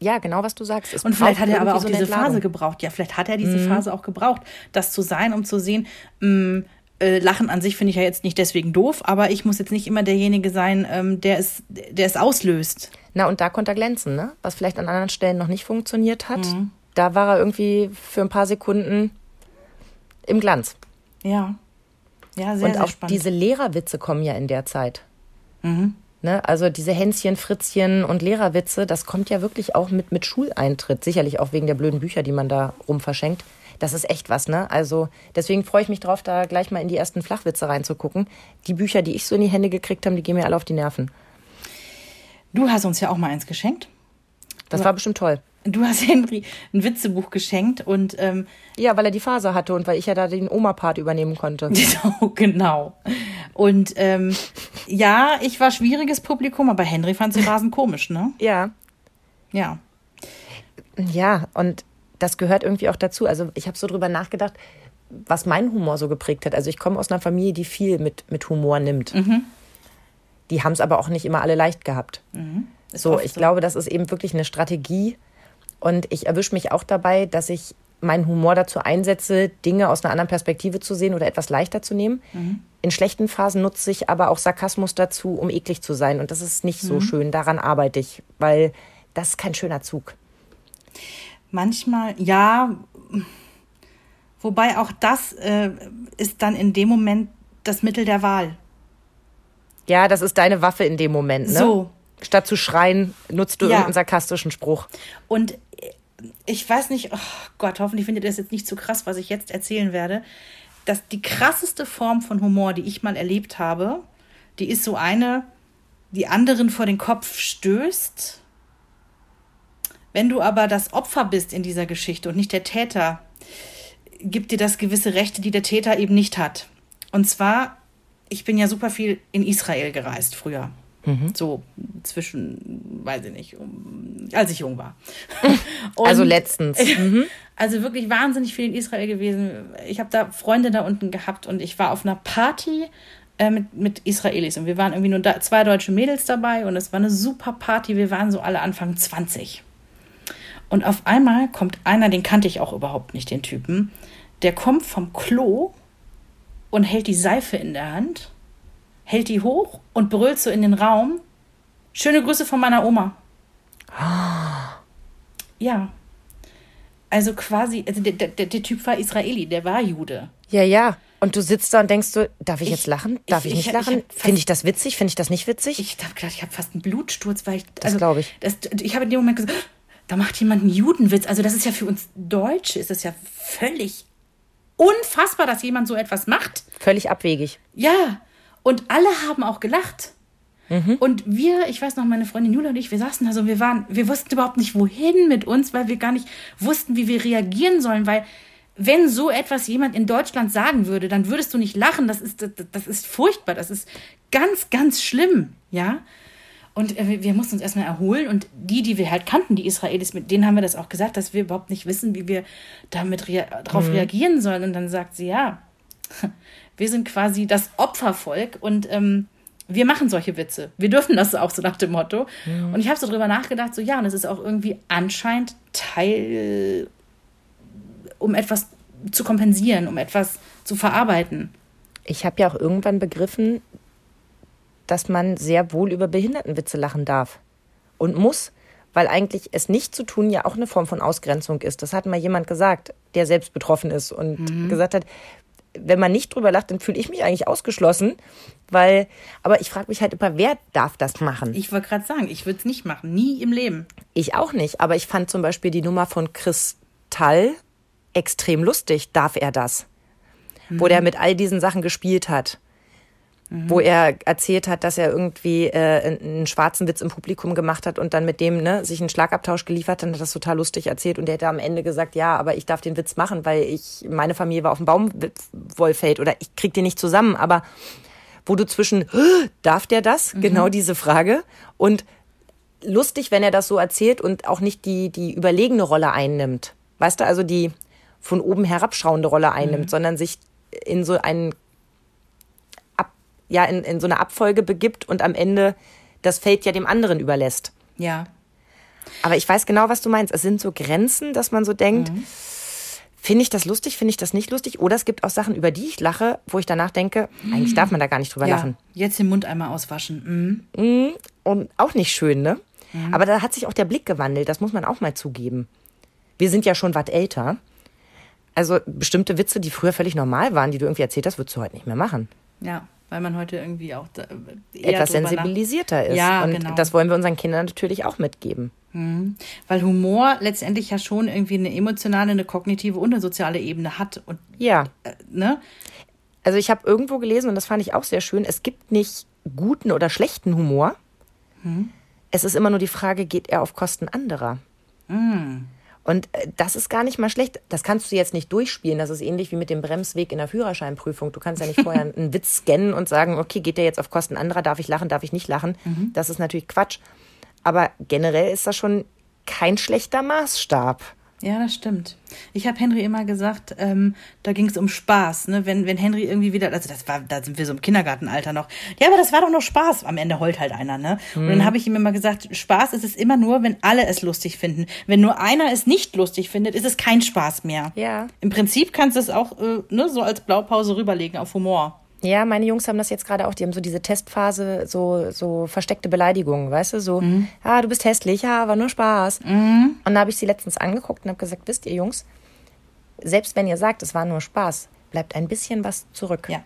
ja, genau was du sagst. Es Und vielleicht hat er aber auch so diese Entladung. Phase gebraucht. Ja, vielleicht hat er diese Mhm. Phase auch gebraucht, das zu sein, um zu sehen, mh, äh, Lachen an sich finde ich ja jetzt nicht deswegen doof, aber ich muss jetzt nicht immer derjenige sein, ähm, der, es, der es auslöst. Na, und da konnte er glänzen, ne? Was vielleicht an anderen Stellen noch nicht funktioniert hat. Mhm. Da war er irgendwie für ein paar Sekunden im Glanz. Ja. Ja, sehr, und sehr auch spannend. diese Lehrerwitze kommen ja in der Zeit. Ne? Also diese Hänschen, Fritzchen und Lehrerwitze, das kommt ja wirklich auch mit, mit Schuleintritt. Sicherlich auch wegen der blöden Bücher, die man da rum verschenkt. Das ist echt was, ne? Also deswegen freue ich mich drauf, da gleich mal in die ersten Flachwitze reinzugucken. Die Bücher, die ich so in die Hände gekriegt habe, die gehen mir alle auf die Nerven. Du hast uns ja auch mal eins geschenkt. Das war bestimmt toll. Du hast Henry ein Witzebuch geschenkt und ähm, Ja, weil er die Phase hatte und weil ich ja da den Oma-Part übernehmen konnte. so, genau. Und ähm, ja, ich war schwieriges Publikum, aber Henry fand sie rasend komisch, ne? Ja. Ja. Ja, und das gehört irgendwie auch dazu. Also ich habe so drüber nachgedacht, was mein Humor so geprägt hat. Also ich komme aus einer Familie, die viel mit, mit Humor nimmt. Die haben es aber auch nicht immer alle leicht gehabt. Ist So, ich glaube, das ist eben wirklich eine Strategie. Und ich erwische mich auch dabei, dass ich meinen Humor dazu einsetze, Dinge aus einer anderen Perspektive zu sehen oder etwas leichter zu nehmen. In schlechten Phasen nutze ich aber auch Sarkasmus dazu, um eklig zu sein. Und das ist nicht so schön. Daran arbeite ich, weil das ist kein schöner Zug. Manchmal, ja. Wobei auch das äh, ist dann in dem Moment das Mittel der Wahl. Ja, das ist deine Waffe in dem Moment. Ne? So. Statt zu schreien, nutzt du Ja. irgendeinen sarkastischen Spruch. Und ich weiß nicht, oh Gott, hoffentlich findet ihr das jetzt nicht zu krass, was ich jetzt erzählen werde. Dass die krasseste Form von Humor, die ich mal erlebt habe, die ist so eine, die anderen vor den Kopf stößt. Wenn du aber das Opfer bist in dieser Geschichte und nicht der Täter, gibt dir das gewisse Rechte, die der Täter eben nicht hat. Und zwar, ich bin ja super viel in Israel gereist früher. So zwischen, weiß ich nicht, um, als ich jung war. Und- Also letztens. also wirklich wahnsinnig viel in Israel gewesen. Ich habe da Freunde da unten gehabt und ich war auf einer Party äh, mit, mit Israelis und wir waren irgendwie nur da, zwei deutsche Mädels dabei und es war eine super Party. Wir waren so alle Anfang 20. Und auf einmal kommt einer, den kannte ich auch überhaupt nicht, den Typen, der kommt vom Klo und hält die Seife in der Hand, hält die hoch und brüllt so in den Raum. Schöne Grüße von meiner Oma. Ja. Also quasi, also der, der, der Typ war Israeli, der war Jude. Ja, ja. Und du sitzt da und denkst so, darf ich, Ich- jetzt lachen? Darf ich, ich- nicht ich- lachen? Finde ich das witzig? Finde ich das nicht witzig? Ich habe gedacht, ich habe fast einen Blutsturz, weil ich. also, glaub ich. Das, ich habe in dem Moment gesagt, da macht jemand einen Judenwitz. Also, das ist ja für uns Deutsche, ist das ja völlig unfassbar, dass jemand so etwas macht. Völlig abwegig. Ja. Und alle haben auch gelacht. Und wir, ich weiß noch, meine Freundin Jula und ich, wir saßen da so, wir waren, wir wussten überhaupt nicht, wohin mit uns, weil wir gar nicht wussten, wie wir reagieren sollen, weil wenn so etwas jemand in Deutschland sagen würde, dann würdest du nicht lachen. Das ist, das, das ist furchtbar. Das ist ganz, ganz schlimm, ja. Und äh, wir mussten uns erstmal erholen. Und die, die wir halt kannten, die Israelis, mit denen haben wir das auch gesagt, dass wir überhaupt nicht wissen, wie wir damit rea darauf Mhm. reagieren sollen. Und dann sagt sie, ja, wir sind quasi das Opfervolk und ähm, wir machen solche Witze. Wir dürfen das auch so nach dem Motto. Mhm. Und ich habe so drüber nachgedacht, so ja, und es ist auch irgendwie anscheinend Teil, um etwas zu kompensieren, um etwas zu verarbeiten. Ich habe ja auch irgendwann begriffen, dass man sehr wohl über Behindertenwitze lachen darf und muss, weil eigentlich es nicht zu tun ja auch eine Form von Ausgrenzung ist. Das hat mal jemand gesagt, der selbst betroffen ist und gesagt hat, wenn man nicht drüber lacht, dann fühle ich mich eigentlich ausgeschlossen, weil, aber ich frage mich halt immer, wer darf das machen? Ich wollte gerade sagen, ich würde es nicht machen, nie im Leben. Ich auch nicht, aber ich fand zum Beispiel die Nummer von Kristall extrem lustig. Darf er das? Wo der mit all diesen Sachen gespielt hat. Wo er erzählt hat, dass er irgendwie äh, einen, schwarzen Witz im Publikum gemacht hat und dann mit dem ne, sich einen Schlagabtausch geliefert hat und hat das total lustig erzählt. Und der hätte am Ende gesagt, ja, aber ich darf den Witz machen, weil ich meine Familie war auf dem Baumwollfeld oder ich krieg den nicht zusammen. Aber wo du zwischen, darf der das? Genau diese Frage. Und lustig, wenn er das so erzählt und auch nicht die, die überlegene Rolle einnimmt. Weißt du, also die von oben herabschauende Rolle einnimmt, sondern sich in so einen ja, in, in so eine Abfolge begibt und am Ende das Feld ja dem anderen überlässt. Ja. Aber ich weiß genau, was du meinst. Es sind so Grenzen, dass man so denkt, finde ich das lustig, finde ich das nicht lustig? Oder es gibt auch Sachen, über die ich lache, wo ich danach denke, eigentlich darf man da gar nicht drüber ja. lachen. Jetzt den Mund einmal auswaschen. Mhm. Und auch nicht schön, ne? Aber da hat sich auch der Blick gewandelt, das muss man auch mal zugeben. Wir sind ja schon was älter. Also bestimmte Witze, die früher völlig normal waren, die du irgendwie erzählt hast, würdest du heute nicht mehr machen. Ja, weil man heute irgendwie auch eher Etwas sensibilisierter ist. Ja, Und genau. das wollen wir unseren Kindern natürlich auch mitgeben. Weil Humor letztendlich ja schon irgendwie eine emotionale, eine kognitive und eine soziale Ebene hat. Und, Ja. äh, ne? Also ich habe irgendwo gelesen, und das fand ich auch sehr schön, es gibt nicht guten oder schlechten Humor. Es ist immer nur die Frage, geht er auf Kosten anderer? Und äh, das ist gar nicht mal schlecht. Das kannst du jetzt nicht durchspielen. Das ist ähnlich wie mit dem Bremsweg in der Führerscheinprüfung. Du kannst ja nicht vorher einen Witz scannen und sagen, okay, geht der jetzt auf Kosten anderer? Darf ich lachen? Darf ich nicht lachen? Das ist natürlich Quatsch. Aber generell ist das schon kein schlechter Maßstab. Ja, das stimmt. Ich habe Henry immer gesagt, ähm, da ging es um Spaß, ne? Wenn, wenn Henry irgendwie wieder, also das war, da sind wir so im Kindergartenalter noch. Ja, aber das war doch noch Spaß. Am Ende heult halt einer, ne? Und dann habe ich ihm immer gesagt, Spaß ist es immer nur, wenn alle es lustig finden. Wenn nur einer es nicht lustig findet, ist es kein Spaß mehr. Ja. Im Prinzip kannst du es auch äh, ne, so als Blaupause rüberlegen auf Humor. Ja, meine Jungs haben das jetzt gerade auch. Die haben so diese Testphase, so, so versteckte Beleidigungen, weißt du? So, ah, du bist hässlich, ja, war nur Spaß. Und da habe ich sie letztens angeguckt und habe gesagt, wisst ihr Jungs, selbst wenn ihr sagt, es war nur Spaß, bleibt ein bisschen was zurück. Ja.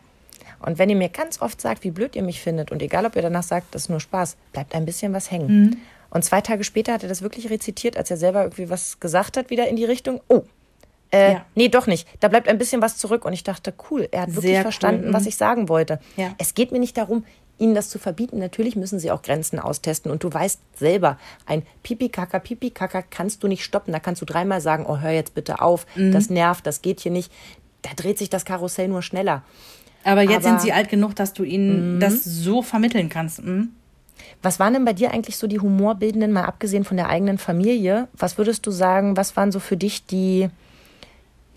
Und wenn ihr mir ganz oft sagt, wie blöd ihr mich findet und egal, ob ihr danach sagt, das ist nur Spaß, bleibt ein bisschen was hängen. Und zwei Tage später hat er das wirklich rezitiert, als er selber irgendwie was gesagt hat, wieder in die Richtung, oh, äh, Ja. nee, doch nicht. Da bleibt ein bisschen was zurück. Und ich dachte, cool, er hat wirklich Sehr cool, verstanden, mhm. was ich sagen wollte. Ja. Es geht mir nicht darum, ihnen das zu verbieten. Natürlich müssen sie auch Grenzen austesten. Und du weißt selber, ein Pipi-Kaka, Pipi-Kaka kannst du nicht stoppen. Da kannst du dreimal sagen, oh, hör jetzt bitte auf, Mhm. das nervt, das geht hier nicht. Da dreht sich das Karussell nur schneller. Aber jetzt Aber- sind sie alt genug, dass du ihnen das so vermitteln kannst. Mhm. Was waren denn bei dir eigentlich so die Humorbildenden, mal abgesehen von der eigenen Familie? Was würdest du sagen, was waren so für dich die,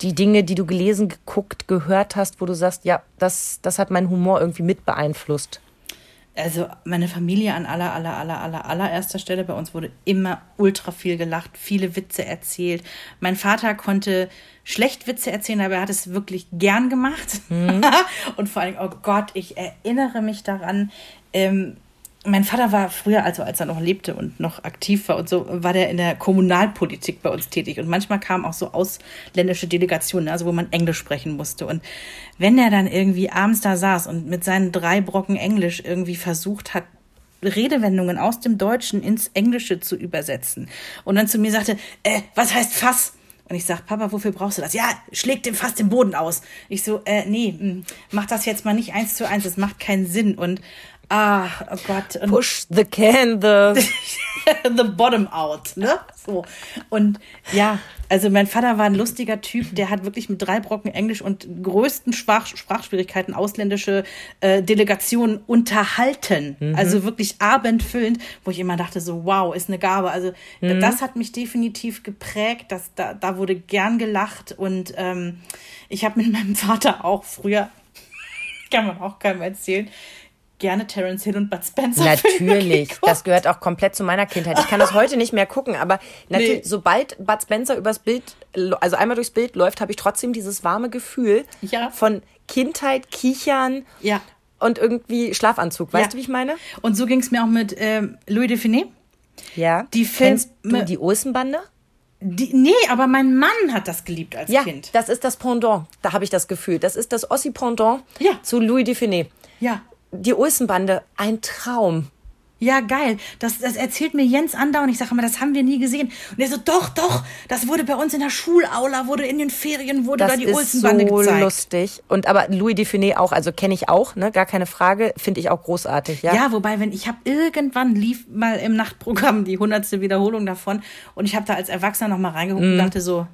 die Dinge, die du gelesen, geguckt, gehört hast, wo du sagst, ja, das, das hat meinen Humor irgendwie mit beeinflusst? Also meine Familie an aller, aller, aller, aller, allererster Stelle. Bei uns wurde immer ultra viel gelacht, viele Witze erzählt. Mein Vater konnte schlecht Witze erzählen, aber er hat es wirklich gern gemacht. Und vor allem, oh Gott, ich erinnere mich daran. Ähm, mein Vater war früher, also als er noch lebte und noch aktiv war und so, war der in der Kommunalpolitik bei uns tätig. Und manchmal kamen auch so ausländische Delegationen, also wo man Englisch sprechen musste. Und wenn er dann irgendwie abends da saß und mit seinen drei Brocken Englisch irgendwie versucht hat, Redewendungen aus dem Deutschen ins Englische zu übersetzen und dann zu mir sagte, äh, was heißt Fass? Und ich sag, Papa, wofür brauchst du das? Ja, schlägt dem Fass den Boden aus. Ich so, äh, nee, mh, mach das jetzt mal nicht eins zu eins, das macht keinen Sinn. Und Ah, oh Gott. Und Push the can, the. the bottom out, ne? So. Und ja, also mein Vater war ein lustiger Typ, der hat wirklich mit drei Brocken Englisch und größten Sprach Sprachschwierigkeiten ausländische äh, Delegationen unterhalten. Also wirklich abendfüllend, wo ich immer dachte, so wow, ist eine Gabe. Also das hat mich definitiv geprägt. Das, da, da wurde gern gelacht und ähm, ich habe mit meinem Vater auch früher, kann man auch keinem erzählen, gerne Terence Hill und Bud Spencer Natürlich. Das gehört auch komplett zu meiner Kindheit. Ich kann das heute nicht mehr gucken, aber natürlich, Nee. sobald Bud Spencer übers Bild, also einmal durchs Bild läuft, habe ich trotzdem dieses warme Gefühl Ja. von Kindheit, Kichern Ja. und irgendwie Schlafanzug. Weißt Ja. du, wie ich meine? Und so ging es mir auch mit ähm, Louis Define. Ja. Die Kennst Filme- du die Olsenbande? Die, nee, aber mein Mann hat das geliebt als Ja, Kind. das ist das Pendant. Da habe ich das Gefühl. Das ist das Ossi-Pendant Ja. zu Louis Define. Ja. Die Olsenbande, ein Traum. Ja, geil. Das, das erzählt mir Jens andauernd. Ich sage immer, das haben wir nie gesehen. Und er so, doch, doch, das wurde bei uns in der Schulaula, wurde in den Ferien, wurde Das da die ist Olsenbande so gezeigt. lustig. Und aber Louis Define auch, also kenne ich auch, ne, gar keine Frage, finde ich auch großartig, ja. Ja, wobei, wenn ich habe irgendwann lief mal im Nachtprogramm die hundertste Wiederholung davon und ich habe da als Erwachsener noch mal reingeguckt Mhm. und dachte so,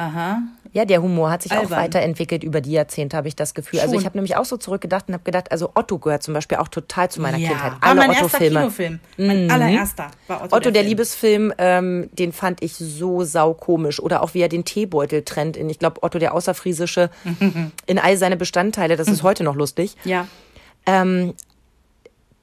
aha, Ja, der Humor hat sich auch Albern. weiterentwickelt über die Jahrzehnte, habe ich das Gefühl. Also Schon. ich habe nämlich auch so zurückgedacht und habe gedacht, also Otto gehört zum Beispiel auch total zu meiner ja, Kindheit. war Alle mein erster Otto-Filme. Kinofilm. Mein allererster war Otto, Otto, der, Film. Liebesfilm, ähm, den fand ich so saukomisch. Oder auch wie er den Teebeutel trennt in, ich glaube, Otto der Außerfriesische in all seine Bestandteile. Das ist heute noch lustig. Ja. Ähm,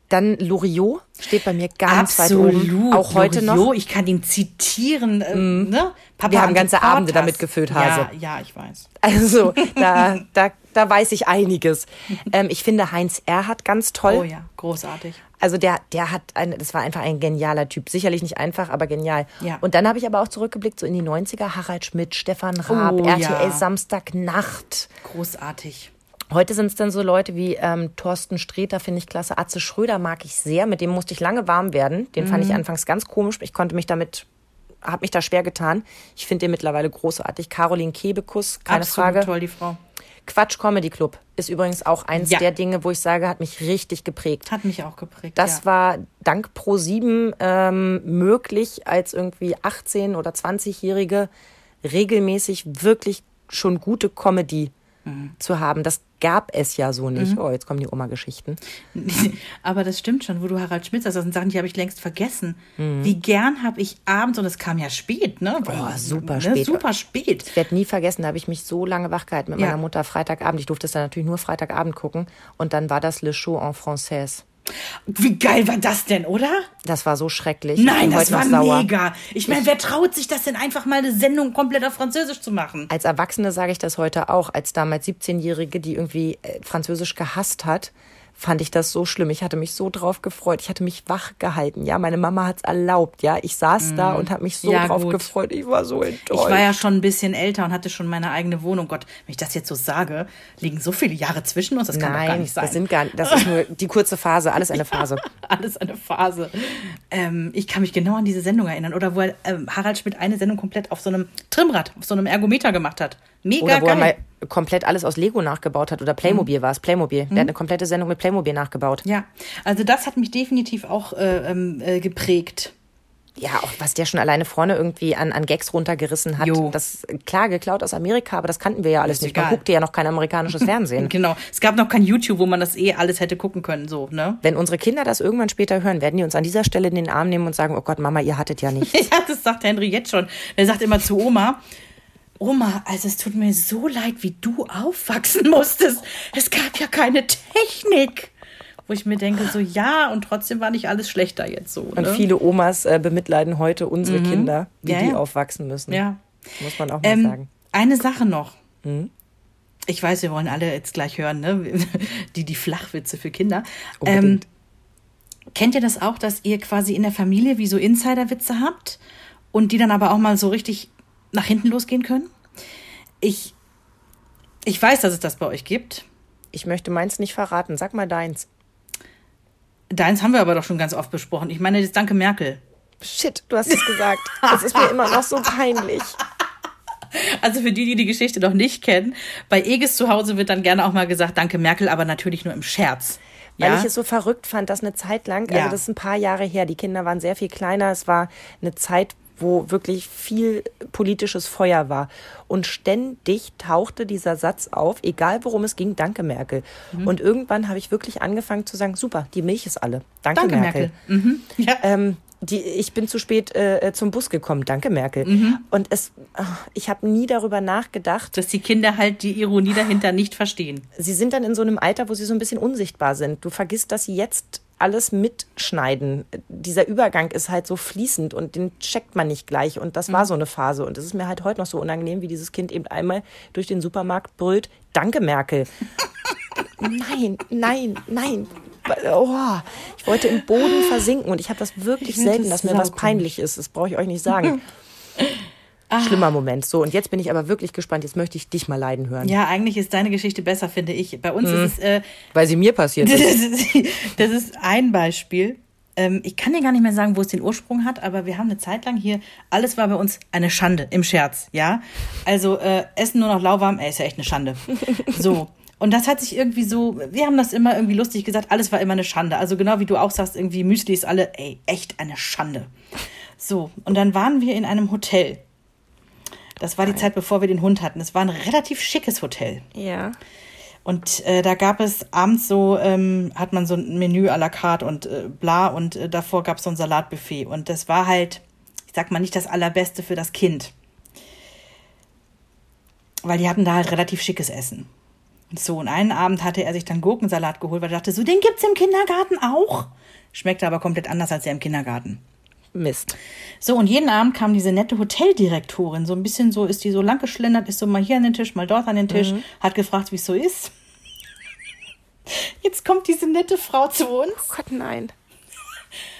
dann Loriot steht bei mir ganz weit oben. Auch heute noch. Loriot, Ich kann ihn zitieren. Äh, ne? Papa Wir haben ganze the Abende damit gefüllt, Hase. Ja, ja, ich weiß. Also, da, da, da weiß ich einiges. Ähm, ich finde Heinz Erhardt ganz toll. Oh ja, großartig. Also der, der hat eine, das war einfach ein genialer Typ. Sicherlich nicht einfach, aber genial. Ja. Und dann habe ich aber auch zurückgeblickt, so in die 90er, Harald Schmidt, Stefan Raab, Oh, RTL ja. Samstagnacht. Großartig. Heute sind es dann so Leute wie ähm, Thorsten Sträter, finde ich klasse. Atze Schröder mag ich sehr. Mit dem musste ich lange warm werden. Den fand ich Mhm. anfangs ganz komisch. Ich konnte mich damit, habe mich da schwer getan. Ich finde den mittlerweile großartig. Caroline Kebekus, keine Absolut Frage. toll, die Frau. Quatsch Comedy Club ist übrigens auch eins Ja. der Dinge, wo ich sage, hat mich richtig geprägt. Hat mich auch geprägt. Das ja. war dank Pro7 ähm, möglich, als irgendwie 18- oder 20-Jährige regelmäßig wirklich schon gute Comedy Mhm. zu haben. Das gab es ja so nicht. Oh, jetzt kommen die Oma-Geschichten. Aber das stimmt schon, wo du Harald Schmidt sagst, das sind Sachen, die habe ich längst vergessen. Mhm. Wie gern habe ich abends, und es kam ja spät, ne? Oh, super ne? spät. Super spät. Ich werde nie vergessen, da habe ich mich so lange wach gehalten mit Ja. meiner Mutter Freitagabend. Ich durfte es dann natürlich nur Freitagabend gucken. Und dann war das Le Show en Française. Wie geil war das denn, oder? Das war so schrecklich. Ich Nein, das war sauer. mega. Ich meine, wer traut sich das denn einfach mal eine Sendung komplett auf Französisch zu machen? Als Erwachsene sage ich das heute auch. Als damals 17-Jährige, die irgendwie äh, Französisch gehasst hat, fand ich das so schlimm. Ich hatte mich so drauf gefreut. Ich hatte mich wach gehalten. Ja, meine Mama hat's erlaubt. Ja, ich saß da und habe mich so Mhm. Ja, drauf gut. gefreut. Ich war so enttäuscht. Ich war ja schon ein bisschen älter und hatte schon meine eigene Wohnung. Gott, wenn ich das jetzt so sage, liegen so viele Jahre zwischen uns, das kann doch gar Nein, nicht sein. das sind gar das ist nur die kurze Phase, alles eine Phase. Alles eine Phase. Ähm, ich kann mich genau an diese Sendung erinnern. Oder wo er, ähm, Harald Schmidt eine Sendung komplett auf so einem Trimmrad, auf so einem Ergometer gemacht hat. Mega geil. Mhm. komplett alles aus Lego nachgebaut hat oder Playmobil war es, Playmobil. Der hat eine komplette Sendung mit Playmobil nachgebaut. ja, also das hat mich definitiv auch äh, ähm, äh, geprägt. Ja, auch was der schon alleine vorne irgendwie an, an Gags runtergerissen hat. Jo. Das klar geklaut aus Amerika, aber das kannten wir ja alles nicht. Man egal. guckte ja noch kein amerikanisches Fernsehen. Genau. Es gab noch kein YouTube, wo man das eh alles hätte gucken können, so, ne? Wenn unsere Kinder das irgendwann später hören, werden die uns an dieser Stelle in den Arm nehmen und sagen, oh Gott, Mama, ihr hattet ja nichts. Ja, das sagt Henry jetzt schon. Er sagt immer zu Oma, Oma, also es tut mir so leid, wie du aufwachsen musstest. Es gab ja keine Technik. Wo ich mir denke, so ja, und trotzdem war nicht alles schlechter jetzt so. Und Ne? viele Omas äh, bemitleiden heute unsere Kinder, wie Ja, die ja. aufwachsen müssen. Ja. Muss man auch mal Ähm, sagen. eine Sache noch. Mhm. Ich weiß, wir wollen alle jetzt gleich hören, ne? Die, die Flachwitze für Kinder. Ähm, kennt ihr das auch, dass ihr quasi in der Familie wie so Insiderwitze habt und die dann aber auch mal so richtig nach hinten losgehen können? Ich, ich weiß, dass es das bei euch gibt. Ich möchte meins nicht verraten. Sag mal deins. Deins haben wir aber doch schon ganz oft besprochen. Ich meine, das Danke Merkel. Shit, du hast es gesagt. Das ist mir immer noch so peinlich. Also für die, die die Geschichte noch nicht kennen, bei Egis zu Hause wird dann gerne auch mal gesagt, Danke Merkel, aber natürlich nur im Scherz. Weil Ja. ich es so verrückt fand, dass eine Zeit lang, Ja. also das ist ein paar Jahre her, die Kinder waren sehr viel kleiner, es war eine Zeit, wo wirklich viel politisches Feuer war. Und ständig tauchte dieser Satz auf, egal worum es ging, danke Merkel. Mhm. Und irgendwann habe ich wirklich angefangen zu sagen, super, die Milch ist alle. Danke, Danke, Merkel. Merkel. Mhm. Ja. Ähm, die, ich bin zu spät äh, zum Bus gekommen, danke Merkel. Mhm. Und es, ach, ich habe nie darüber nachgedacht, Dass die Kinder halt die Ironie dahinter nicht verstehen. sie sind dann in so einem Alter, wo sie so ein bisschen unsichtbar sind. Du vergisst, dass sie jetzt alles mitschneiden. Dieser Übergang ist halt so fließend und den checkt man nicht gleich. Und das war so eine Phase. Und es ist mir halt heute noch so unangenehm, wie dieses Kind eben einmal durch den Supermarkt brüllt, danke Merkel. nein, nein, nein. Oh, ich wollte im Boden versinken und ich habe das wirklich selten, das dass mir was saukomisch. peinlich ist. Das brauche ich euch nicht sagen. Schlimmer Moment. So, und jetzt bin ich aber wirklich gespannt. Jetzt möchte ich dich mal leiden hören. Ja, eigentlich ist deine Geschichte besser, finde ich. Bei uns ist es, äh, Weil sie mir passiert ist, das ist ein Beispiel. Ähm, ich kann dir gar nicht mehr sagen, wo es den Ursprung hat, aber wir haben eine Zeit lang hier, alles war bei uns eine Schande, im Scherz, ja. Also äh, Essen nur noch lauwarm, ey, ist ja echt eine Schande. So. Und das hat sich irgendwie so, wir haben das immer irgendwie lustig gesagt, alles war immer eine Schande. Also genau wie du auch sagst, irgendwie Müsli ist alle, ey, echt eine Schande. So, und dann waren wir in einem Hotel. Das war die Zeit, bevor wir den Hund hatten. Es war ein relativ schickes Hotel. Ja. Und äh, da gab es abends so, ähm, hat man so ein Menü à la carte und äh, bla und äh, davor gab es so ein Salatbuffet. Und das war halt, ich sag mal, nicht das Allerbeste für das Kind. Weil die hatten da halt relativ schickes Essen. Und so, und einen Abend hatte er sich dann Gurkensalat geholt, weil er dachte, so, den gibt's im Kindergarten auch. Schmeckte aber komplett anders als der im Kindergarten. Mist. So, und jeden Abend kam diese nette Hoteldirektorin, so ein bisschen so, ist die so lang geschlendert, ist so mal hier an den Tisch, mal dort an den Tisch, hat gefragt, wie es so ist. Jetzt kommt diese nette Frau zu uns Oh Gott, nein.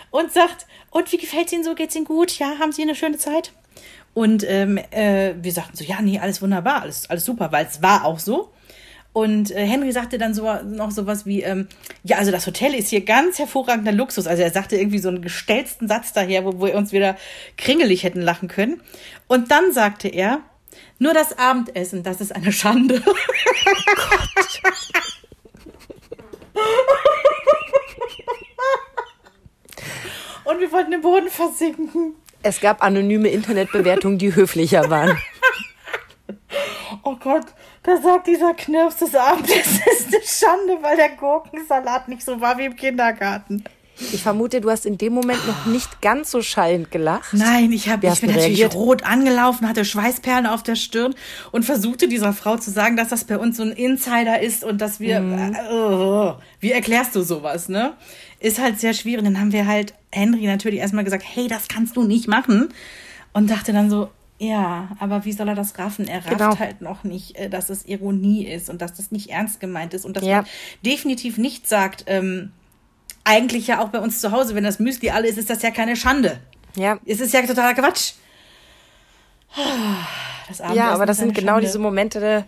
und sagt, und wie gefällt's Ihnen so? Geht's Ihnen gut? Ja, haben Sie eine schöne Zeit? Und ähm, äh, wir sagten so, ja, nee, alles wunderbar, alles, alles super, weil es war auch so. Und äh, Henry sagte dann so, noch sowas wie, ähm, ja, also das Hotel ist hier ganz hervorragender Luxus. Also er sagte irgendwie so einen gestellten Satz daher, wo wir uns wieder kringelig hätten lachen können. Und dann sagte er, nur das Abendessen, das ist eine Schande. Und wir wollten im Boden versinken. Es gab anonyme Internetbewertungen, die höflicher waren. Oh Gott, da sagt dieser Knirps des Abendessens ist eine Schande, weil der Gurkensalat nicht so war wie im Kindergarten. Ich vermute, du hast in dem Moment noch nicht ganz so schallend gelacht. Nein, ich, hab, ich bin du natürlich reagiert? rot angelaufen, hatte Schweißperlen auf der Stirn und versuchte dieser Frau zu sagen, dass das bei uns so ein Insider ist und dass wir. Äh, wie erklärst du sowas, ne? Ist halt sehr schwierig. Dann haben wir halt Henry natürlich erstmal gesagt, hey, das kannst du nicht machen. Und dachte dann so, ja, aber wie soll er das raffen? Er rafft Genau. halt noch nicht, äh, dass es Ironie ist und dass das nicht ernst gemeint ist und dass Ja. man definitiv nicht sagt, ähm, eigentlich ja auch bei uns zu Hause, wenn das Müsli alle ist, ist das ja keine Schande. Ja. Es ist ja totaler Quatsch. Das Ja, Abendessen aber das sind genau Schande. diese Momente.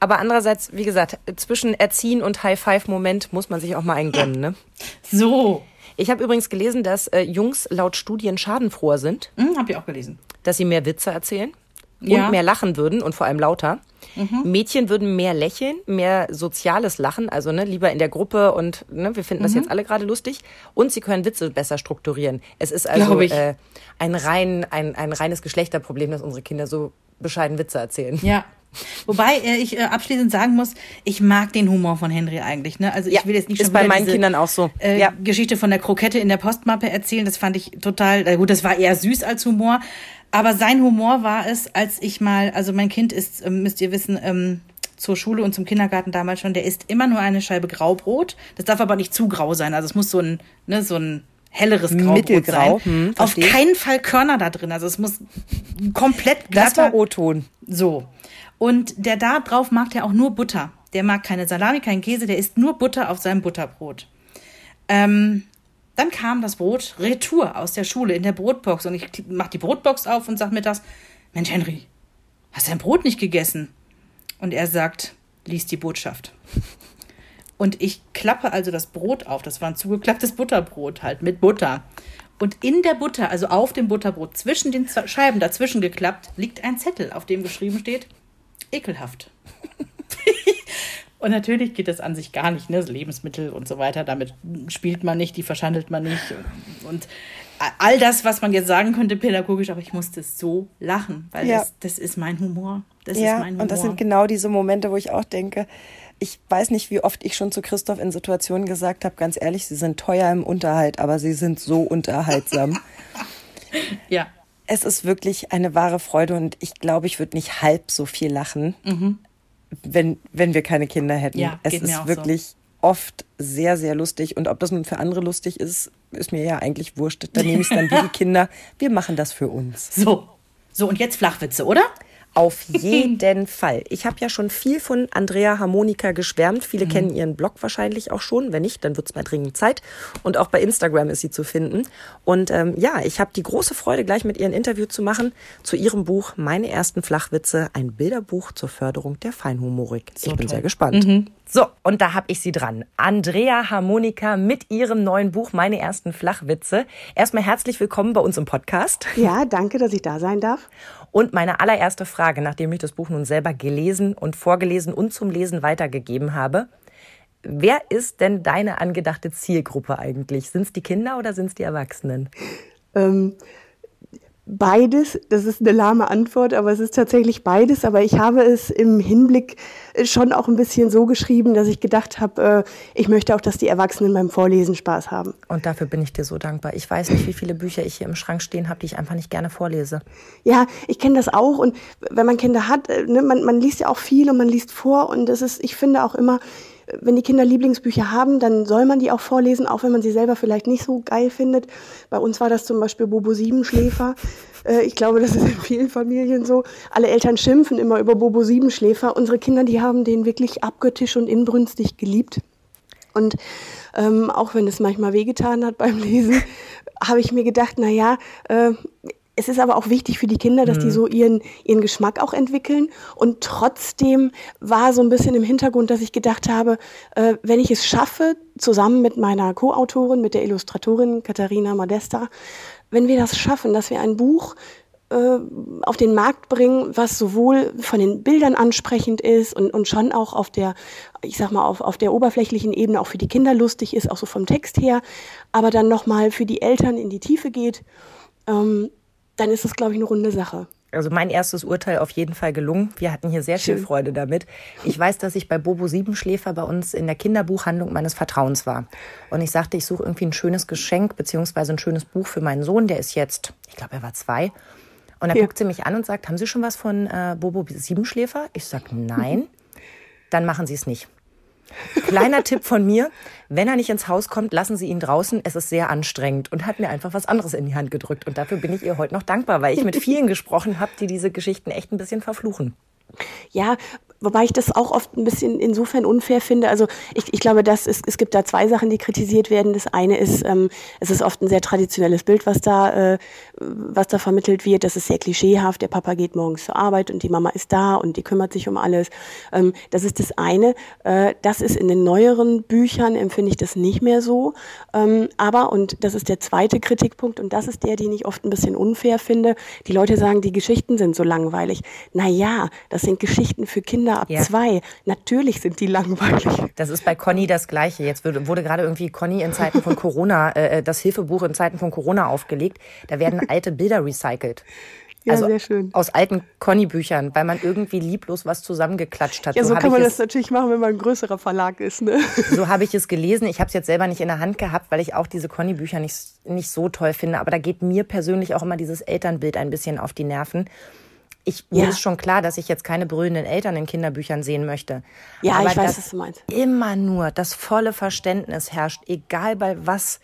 Aber andererseits, wie gesagt, zwischen Erziehen und High-Five-Moment muss man sich auch mal einen gönnen. Ne? So. Ich habe übrigens gelesen, dass äh, Jungs laut Studien schadenfroher sind, Hm, hab ich auch gelesen. dass sie mehr Witze erzählen und Ja. mehr lachen würden und vor allem lauter. Mädchen würden mehr lächeln, mehr soziales Lachen, also ne, lieber in der Gruppe und ne, wir finden das jetzt alle gerade lustig. Und sie können Witze besser strukturieren. Es ist also äh, ein, rein, ein, ein reines Geschlechterproblem, dass unsere Kinder so bescheiden Witze erzählen. Ja. Wobei äh, ich äh, abschließend sagen muss, ich mag den Humor von Henry eigentlich. Ne? Also ich Ja, will jetzt nicht ist schon bei meinen diese, Kindern auch so. Äh, Ja. Geschichte von der Krokette in der Postmappe erzählen. Das fand ich total, äh, gut, das war eher süß als Humor. Aber sein Humor war es, als ich mal, also mein Kind ist, ähm, müsst ihr wissen, ähm, zur Schule und zum Kindergarten damals schon, der isst immer nur eine Scheibe Graubrot. Das darf aber nicht zu grau sein. Also es muss so ein, ne, so ein helleres Graubrot Mittelgrau, sein. hm, Auf keinen Fall Körner da drin. Also es muss komplett glatter. Das war O-Ton. So. Und der da drauf mag der auch nur Butter. Der mag keine Salami, keinen Käse, der isst nur Butter auf seinem Butterbrot. Ähm, dann kam das Brot retour aus der Schule in der Brotbox und ich mach die Brotbox auf und sag mir das, Mensch Henry, hast du dein Brot nicht gegessen? Und er sagt, lies die Botschaft. Und ich klappe also das Brot auf. Das war ein zugeklapptes Butterbrot halt mit Butter. Und in der Butter, also auf dem Butterbrot, zwischen den Scheiben dazwischen geklappt, liegt ein Zettel, auf dem geschrieben steht, ekelhaft. Und natürlich geht das an sich gar nicht, ne? Lebensmittel und so weiter, damit spielt man nicht, die verschandelt man nicht. Und, und all das, was man jetzt sagen könnte pädagogisch, aber ich musste so lachen, weil ja. das, das ist mein Humor. Das ja, ist mein Humor. Und das sind genau diese Momente, wo ich auch denke, ich weiß nicht, wie oft ich schon zu Christoph in Situationen gesagt habe, ganz ehrlich, sie sind teuer im Unterhalt, aber sie sind so unterhaltsam. ja. Es ist wirklich eine wahre Freude und ich glaube, ich würde nicht halb so viel lachen, mhm. wenn, wenn wir keine Kinder hätten. Ja, es ist wirklich so. oft sehr, sehr lustig und ob das nun für andere lustig ist, ist mir ja eigentlich wurscht. Dann nehme ich es dann wie die Kinder. Wir machen das für uns. So. So, und jetzt Flachwitze, oder? Auf jeden Fall. Ich habe ja schon viel von Andrea Harmonika geschwärmt. Viele mhm. kennen ihren Blog wahrscheinlich auch schon. Wenn nicht, dann wird es mal dringend Zeit. Und auch bei Instagram ist sie zu finden. Und ähm, ja, ich habe die große Freude, gleich mit ihr ein Interview zu machen zu ihrem Buch Meine ersten Flachwitze, ein Bilderbuch zur Förderung der Feinhumorik. So ich bin toll. sehr gespannt. Mhm. So, und da habe ich sie dran. Andrea Harmonika mit ihrem neuen Buch Meine ersten Flachwitze. Erstmal herzlich willkommen bei uns im Podcast. Ja, danke, dass ich da sein darf. Und meine allererste Frage, nachdem ich das Buch nun selber gelesen und vorgelesen und zum Lesen weitergegeben habe. Wer ist denn deine angedachte Zielgruppe eigentlich? Sind es die Kinder oder sind es die Erwachsenen? Ähm, Beides, das ist eine lahme Antwort, aber es ist tatsächlich beides. Aber ich habe es im Hinblick schon auch ein bisschen so geschrieben, dass ich gedacht habe, äh, ich möchte auch, dass die Erwachsenen beim Vorlesen Spaß haben. Und dafür bin ich dir so dankbar. Ich weiß nicht, wie viele Bücher ich hier im Schrank stehen habe, die ich einfach nicht gerne vorlese. Ja, ich kenne das auch. Und wenn man Kinder hat, äh, ne, man, man liest ja auch viel und man liest vor. Und es ist, ich finde auch immer, wenn die Kinder Lieblingsbücher haben, dann soll man die auch vorlesen, auch wenn man sie selber vielleicht nicht so geil findet. Bei uns war das zum Beispiel Bobo Siebenschläfer. Äh, ich glaube, das ist in vielen Familien so. Alle Eltern schimpfen immer über Bobo Siebenschläfer. Unsere Kinder, die haben den wirklich abgöttisch und inbrünstig geliebt. Und ähm, auch wenn es manchmal wehgetan hat beim Lesen, habe ich mir gedacht, na ja, äh, es ist aber auch wichtig für die Kinder, dass mhm. die so ihren, ihren Geschmack auch entwickeln. Und trotzdem war so ein bisschen im Hintergrund, dass ich gedacht habe, äh, wenn ich es schaffe, zusammen mit meiner Co-Autorin, mit der Illustratorin Katharina Modesta, wenn wir das schaffen, dass wir ein Buch äh, auf den Markt bringen, was sowohl von den Bildern ansprechend ist und, und schon auch auf der, ich sag mal, auf, auf der oberflächlichen Ebene auch für die Kinder lustig ist, auch so vom Text her, aber dann nochmal für die Eltern in die Tiefe geht, ähm, dann ist das, glaube ich, eine runde Sache. Also mein erstes Urteil auf jeden Fall gelungen. Wir hatten hier sehr Schön. viel Freude damit. Ich weiß, dass ich bei Bobo Siebenschläfer bei uns in der Kinderbuchhandlung meines Vertrauens war. Und ich sagte, ich suche irgendwie ein schönes Geschenk beziehungsweise ein schönes Buch für meinen Sohn. Der ist jetzt, ich glaube, er war zwei. Und dann ja. guckt sie mich an und sagt, haben Sie schon was von äh, Bobo Siebenschläfer? Ich sage, nein. Dann machen Sie es nicht. Kleiner Tipp von mir, wenn er nicht ins Haus kommt, lassen Sie ihn draußen. Es ist sehr anstrengend und hat mir einfach was anderes in die Hand gedrückt. Und dafür bin ich ihr heute noch dankbar, weil ich mit vielen gesprochen habe, die diese Geschichten echt ein bisschen verfluchen. Ja, wobei ich das auch oft ein bisschen insofern unfair finde. Also ich, ich glaube, dass es, es gibt da zwei Sachen, die kritisiert werden. Das eine ist, ähm, es ist oft ein sehr traditionelles Bild, was da, äh, was da vermittelt wird. Das ist sehr klischeehaft. Der Papa geht morgens zur Arbeit und die Mama ist da und die kümmert sich um alles. Ähm, das ist das eine. Äh, das ist in den neueren Büchern, empfinde ich das nicht mehr so. Ähm, aber, und das ist der zweite Kritikpunkt und das ist der, den ich oft ein bisschen unfair finde. Die Leute sagen, die Geschichten sind so langweilig. Na ja, das sind Geschichten für Kinder Kinder ab ja. zwei. Natürlich sind die langweilig. Das ist bei Conny das Gleiche. Jetzt wurde, wurde gerade irgendwie Conny in Zeiten von Corona, äh, äh, das Hilfebuch in Zeiten von Corona aufgelegt. Da werden alte Bilder recycelt. Ja, also sehr schön. Aus alten Conny-Büchern, weil man irgendwie lieblos was zusammengeklatscht hat. Ja, so, so kann man das natürlich machen, wenn man ein größerer Verlag ist. Ne? So habe ich es gelesen. Ich habe es jetzt selber nicht in der Hand gehabt, weil ich auch diese Conny-Bücher nicht, nicht so toll finde. Aber da geht mir persönlich auch immer dieses Elternbild ein bisschen auf die Nerven ich, mir ja. ist schon klar, dass ich jetzt keine brüllenden Eltern in Kinderbüchern sehen möchte. Ja, Aber ich weiß, was du meinst. Immer nur das volle Verständnis herrscht, egal bei was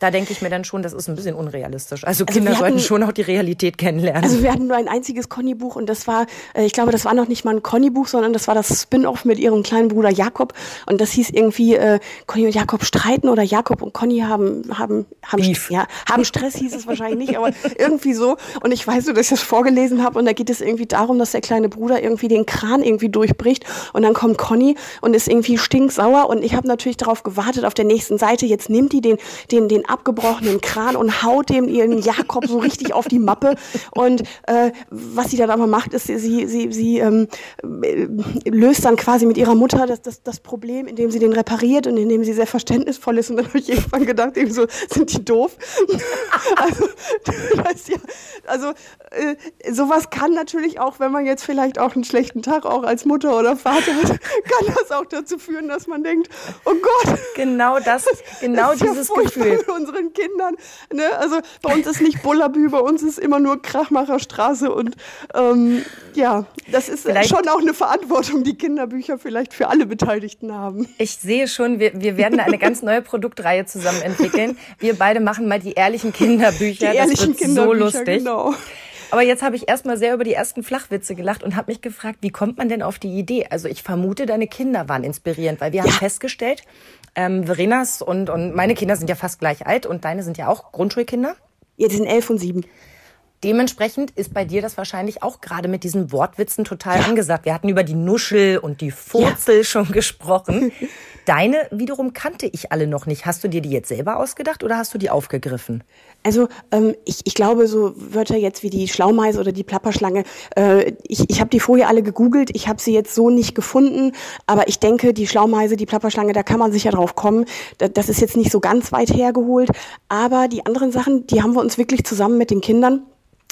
da denke ich mir dann schon, das ist ein bisschen unrealistisch. Also, also Kinder hatten, sollten schon auch die Realität kennenlernen. Also wir hatten nur ein einziges Conny-Buch und das war, äh, ich glaube, das war noch nicht mal ein Conny-Buch, sondern das war das Spin-off mit ihrem kleinen Bruder Jakob und das hieß irgendwie äh, Conny und Jakob streiten oder Jakob und Conny haben haben haben, ja, haben Stress hieß es wahrscheinlich nicht, aber irgendwie so. Und ich weiß so, dass ich das vorgelesen habe und da geht es irgendwie darum, dass der kleine Bruder irgendwie den Kran irgendwie durchbricht und dann kommt Conny und ist irgendwie stinksauer und ich habe natürlich darauf gewartet auf der nächsten Seite. Jetzt nimmt die den den den abgebrochenen Kran und haut dem ihren Jakob so richtig auf die Mappe. Und äh, was sie dann aber macht, ist, sie, sie, sie ähm, löst dann quasi mit ihrer Mutter das, das, das Problem, indem sie den repariert und indem sie sehr verständnisvoll ist. Und dann habe ich irgendwann gedacht, eben so, sind die doof? also, ja, also äh, sowas kann natürlich auch, wenn man jetzt vielleicht auch einen schlechten Tag auch als Mutter oder Vater hat, kann das auch dazu führen, dass man denkt, oh Gott. Genau das, genau das dieses ja Gefühl. Unseren Kindern. Ne? Also bei uns ist nicht Bullabü, bei uns ist immer nur Krachmacherstraße und ähm, ja, das ist vielleicht schon auch eine Verantwortung, die Kinderbücher vielleicht für alle Beteiligten haben. Ich sehe schon, wir, wir werden eine ganz neue Produktreihe zusammen entwickeln. Wir beide machen mal die ehrlichen Kinderbücher. Die ehrlichen das wird Kinderbücher, so lustig. Genau. Aber jetzt habe ich erstmal sehr über die ersten Flachwitze gelacht und habe mich gefragt, wie kommt man denn auf die Idee? Also ich vermute, deine Kinder waren inspirierend, weil wir ja. haben festgestellt, ähm, Verenas und, und meine Kinder sind ja fast gleich alt und deine sind ja auch Grundschulkinder. Ja, die sind elf und sieben. Dementsprechend ist bei dir das wahrscheinlich auch gerade mit diesen Wortwitzen total ja. angesagt. Wir hatten über die Nuschel und die Furzel ja. schon gesprochen. Deine wiederum kannte ich alle noch nicht. Hast du dir die jetzt selber ausgedacht oder hast du die aufgegriffen? Also ähm, ich, ich glaube, so Wörter jetzt wie die Schlaumeise oder die Plapperschlange, äh, ich, ich habe die vorher alle gegoogelt, ich habe sie jetzt so nicht gefunden, aber ich denke, die Schlaumeise, die Plapperschlange, da kann man sicher drauf kommen. Das ist jetzt nicht so ganz weit hergeholt, aber die anderen Sachen, die haben wir uns wirklich zusammen mit den Kindern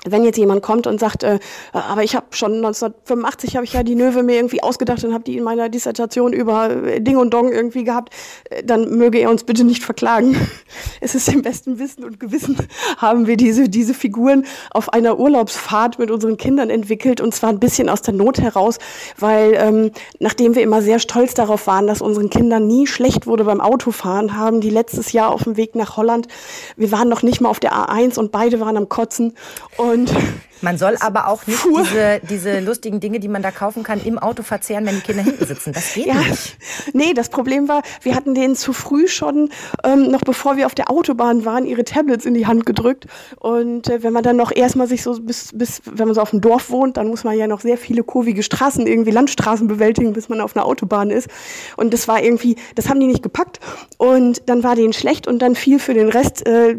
wenn jetzt jemand kommt und sagt, äh, aber ich habe schon 1985 habe ich ja die Nöwe mir irgendwie ausgedacht und habe die in meiner Dissertation über äh, Ding und Dong irgendwie gehabt, äh, dann möge er uns bitte nicht verklagen. Es ist im besten Wissen und Gewissen haben wir diese diese Figuren auf einer Urlaubsfahrt mit unseren Kindern entwickelt und zwar ein bisschen aus der Not heraus, weil ähm, nachdem wir immer sehr stolz darauf waren, dass unseren Kindern nie schlecht wurde beim Autofahren, haben die letztes Jahr auf dem Weg nach Holland, wir waren noch nicht mal auf der A1 und beide waren am Kotzen und und man soll aber auch nicht diese, diese lustigen Dinge, die man da kaufen kann, im Auto verzehren, wenn die Kinder hinten sitzen. Das geht ja. nicht. Nee, das Problem war, wir hatten denen zu früh schon, ähm, noch bevor wir auf der Autobahn waren, ihre Tablets in die Hand gedrückt. Und äh, wenn man dann noch erstmal sich so bis, bis, wenn man so auf dem Dorf wohnt, dann muss man ja noch sehr viele kurvige Straßen, irgendwie Landstraßen bewältigen, bis man auf einer Autobahn ist. Und das war irgendwie, das haben die nicht gepackt. Und dann war denen schlecht und dann fiel für den Rest äh,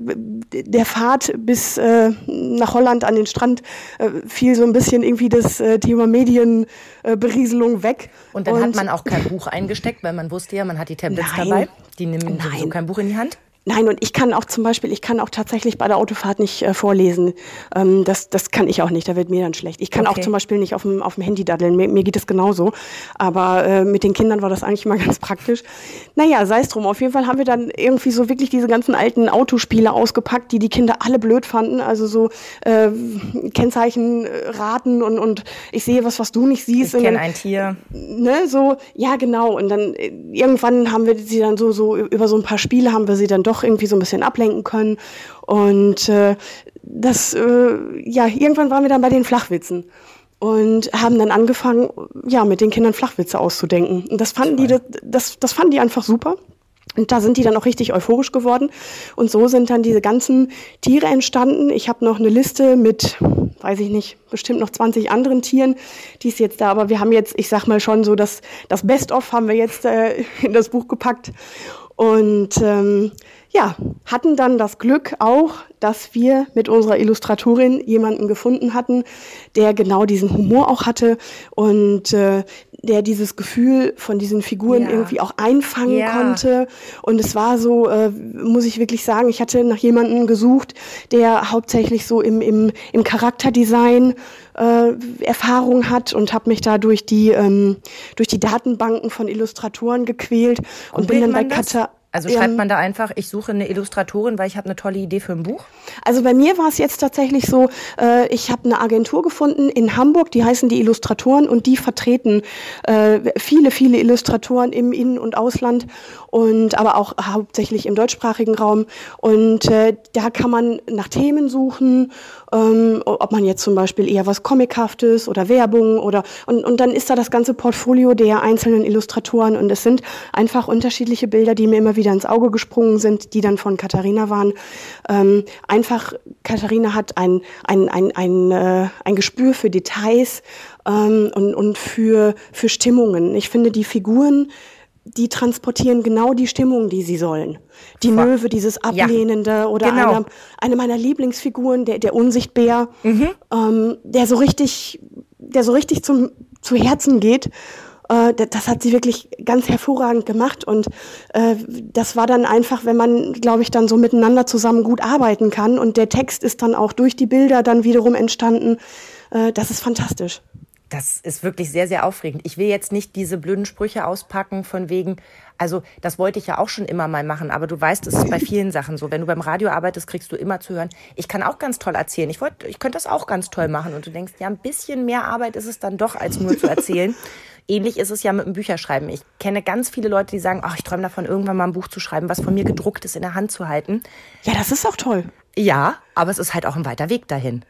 der Fahrt bis äh, nach Holland an den Strand fiel so ein bisschen irgendwie das äh, Thema Medienberieselung äh, weg. Und dann und hat man auch kein Buch eingesteckt, weil man wusste ja, man hat die Tablets nein, dabei. Die nehmen so kein Buch in die Hand. Nein, und ich kann auch zum Beispiel, ich kann auch tatsächlich bei der Autofahrt nicht äh, vorlesen. Ähm, das, das kann ich auch nicht, da wird mir dann schlecht. Ich kann okay. auch zum Beispiel nicht auf dem, auf dem Handy daddeln, mir, mir geht es genauso. Aber äh, mit den Kindern war das eigentlich mal ganz praktisch. Naja, sei es drum. Auf jeden Fall haben wir dann irgendwie so wirklich diese ganzen alten Autospiele ausgepackt, die die Kinder alle blöd fanden. Also so äh, Kennzeichen äh, raten und, und ich sehe was, was du nicht siehst. Ich kenne ein Tier. Ne, so, ja genau. Und dann äh, irgendwann haben wir sie dann so, so über so ein paar Spiele haben wir sie dann doch doch irgendwie so ein bisschen ablenken können. Und äh, das, äh, ja, irgendwann waren wir dann bei den Flachwitzen und haben dann angefangen, ja, mit den Kindern Flachwitze auszudenken. Und das fanden die, das, das fanden die einfach super. Und da sind die dann auch richtig euphorisch geworden. Und so sind dann diese ganzen Tiere entstanden. Ich habe noch eine Liste mit, weiß ich nicht, bestimmt noch 20 anderen Tieren, die ist jetzt da. Aber wir haben jetzt, ich sag mal schon so, das, das Best-of haben wir jetzt äh, in das Buch gepackt. Und ähm, ja, hatten dann das Glück auch, dass wir mit unserer Illustratorin jemanden gefunden hatten, der genau diesen Humor auch hatte und äh, der dieses Gefühl von diesen Figuren ja. irgendwie auch einfangen ja. konnte. Und es war so, äh, muss ich wirklich sagen, ich hatte nach jemandem gesucht, der hauptsächlich so im, im, im Charakterdesign äh, Erfahrung hat und habe mich da durch die, ähm, durch die Datenbanken von Illustratoren gequält und, und bin dann bei Kata also schreibt man da einfach, ich suche eine Illustratorin, weil ich habe eine tolle Idee für ein Buch? Also bei mir war es jetzt tatsächlich so, äh, ich habe eine Agentur gefunden in Hamburg, die heißen die Illustratoren und die vertreten äh, viele, viele Illustratoren im In- und Ausland und aber auch hauptsächlich im deutschsprachigen Raum. Und äh, da kann man nach Themen suchen, ähm, ob man jetzt zum Beispiel eher was Comichaftes oder Werbung oder und, und dann ist da das ganze Portfolio der einzelnen Illustratoren und es sind einfach unterschiedliche Bilder, die mir immer wieder ins Auge gesprungen sind, die dann von Katharina waren. Ähm, einfach, Katharina hat ein, ein, ein, ein, äh, ein Gespür für Details ähm, und, und für, für Stimmungen. Ich finde, die Figuren die transportieren genau die Stimmung, die sie sollen. Die Voll. Möwe, dieses Ablehnende ja, oder genau. eine, eine meiner Lieblingsfiguren, der, der Unsichtbär, mhm. ähm, der so richtig, der so richtig zum, zu Herzen geht. Äh, das hat sie wirklich ganz hervorragend gemacht und äh, das war dann einfach, wenn man, glaube ich, dann so miteinander zusammen gut arbeiten kann und der Text ist dann auch durch die Bilder dann wiederum entstanden. Äh, das ist fantastisch. Das ist wirklich sehr, sehr aufregend. Ich will jetzt nicht diese blöden Sprüche auspacken von wegen, also das wollte ich ja auch schon immer mal machen, aber du weißt, es ist bei vielen Sachen so. Wenn du beim Radio arbeitest, kriegst du immer zu hören, ich kann auch ganz toll erzählen. Ich wollte, ich könnte das auch ganz toll machen. Und du denkst, ja, ein bisschen mehr Arbeit ist es dann doch, als nur zu erzählen. Ähnlich ist es ja mit dem Bücherschreiben. Ich kenne ganz viele Leute, die sagen, ach, ich träume davon, irgendwann mal ein Buch zu schreiben, was von mir gedruckt ist, in der Hand zu halten. Ja, das ist auch toll. Ja, aber es ist halt auch ein weiter Weg dahin.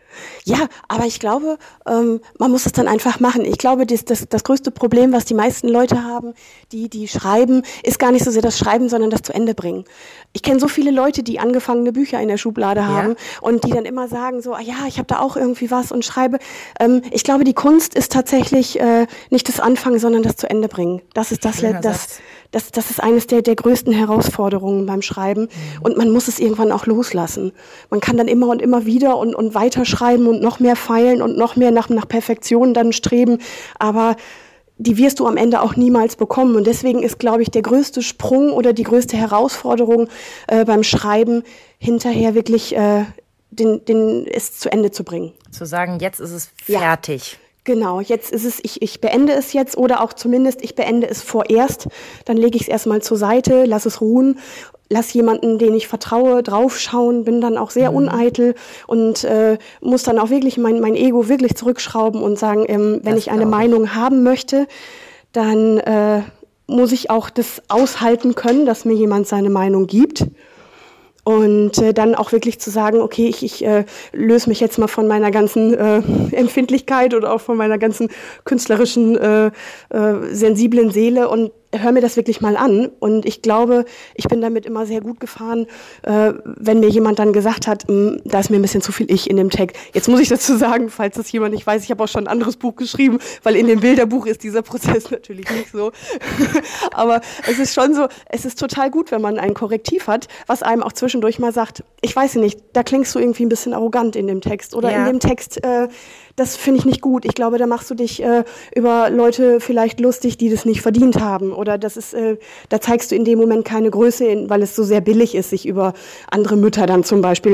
Ja, aber ich glaube, ähm, man muss es dann einfach machen. Ich glaube, das, das, das größte Problem, was die meisten Leute haben, die, die schreiben, ist gar nicht so sehr das Schreiben, sondern das zu Ende bringen. Ich kenne so viele Leute, die angefangene Bücher in der Schublade haben ja. und die dann immer sagen so, ah ja, ich habe da auch irgendwie was und schreibe. Ähm, ich glaube, die Kunst ist tatsächlich äh, nicht das Anfangen, sondern das zu Ende bringen. Das ist das, das, das, das ist eines der, der größten Herausforderungen beim Schreiben. Mhm. Und man muss es irgendwann auch loslassen. Man kann dann immer und immer wieder und, und weiter schreiben und noch mehr feilen und noch mehr nach, nach Perfektion dann streben. Aber die wirst du am Ende auch niemals bekommen. Und deswegen ist, glaube ich, der größte Sprung oder die größte Herausforderung äh, beim Schreiben hinterher wirklich äh, den, den, es zu Ende zu bringen. Zu sagen, jetzt ist es fertig. Ja. Genau, jetzt ist es, ich, ich beende es jetzt oder auch zumindest ich beende es vorerst. Dann lege ich es erstmal zur Seite, lass es ruhen, lass jemanden, den ich vertraue, draufschauen, bin dann auch sehr mhm. uneitel und äh, muss dann auch wirklich mein, mein Ego wirklich zurückschrauben und sagen, ähm, wenn das ich eine Meinung haben möchte, dann äh, muss ich auch das aushalten können, dass mir jemand seine Meinung gibt. Und äh, dann auch wirklich zu sagen, okay, ich, ich äh, löse mich jetzt mal von meiner ganzen äh, Empfindlichkeit oder auch von meiner ganzen künstlerischen, äh, äh, sensiblen Seele und hör mir das wirklich mal an. Und ich glaube, ich bin damit immer sehr gut gefahren, äh, wenn mir jemand dann gesagt hat, hm, da ist mir ein bisschen zu viel Ich in dem Text. Jetzt muss ich dazu sagen, falls das jemand nicht weiß, ich habe auch schon ein anderes Buch geschrieben, weil in dem Bilderbuch ist dieser Prozess natürlich nicht so. Aber es ist schon so, es ist total gut, wenn man ein Korrektiv hat, was einem auch zwischendurch mal sagt, ich weiß nicht, da klingst du irgendwie ein bisschen arrogant in dem Text oder ja. in dem Text äh, das finde ich nicht gut. Ich glaube, da machst du dich äh, über Leute vielleicht lustig, die das nicht verdient haben. Oder das ist, äh, da zeigst du in dem Moment keine Größe, weil es so sehr billig ist, sich über andere Mütter dann zum Beispiel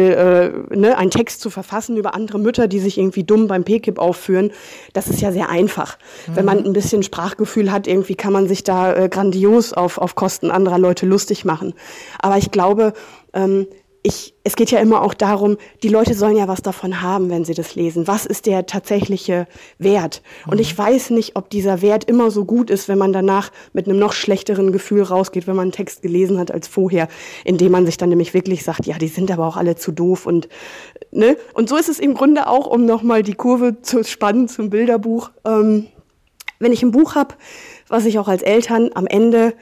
äh, ne, einen Text zu verfassen über andere Mütter, die sich irgendwie dumm beim PKIP aufführen. Das ist ja sehr einfach. Mhm. Wenn man ein bisschen Sprachgefühl hat, irgendwie kann man sich da äh, grandios auf, auf Kosten anderer Leute lustig machen. Aber ich glaube, ähm, ich, es geht ja immer auch darum, die Leute sollen ja was davon haben, wenn sie das lesen. Was ist der tatsächliche Wert? Und ich mhm. weiß nicht, ob dieser Wert immer so gut ist, wenn man danach mit einem noch schlechteren Gefühl rausgeht, wenn man einen Text gelesen hat als vorher, indem man sich dann nämlich wirklich sagt, ja, die sind aber auch alle zu doof und ne. Und so ist es im Grunde auch, um nochmal die Kurve zu spannen zum Bilderbuch. Ähm, wenn ich ein Buch habe, was ich auch als Eltern am Ende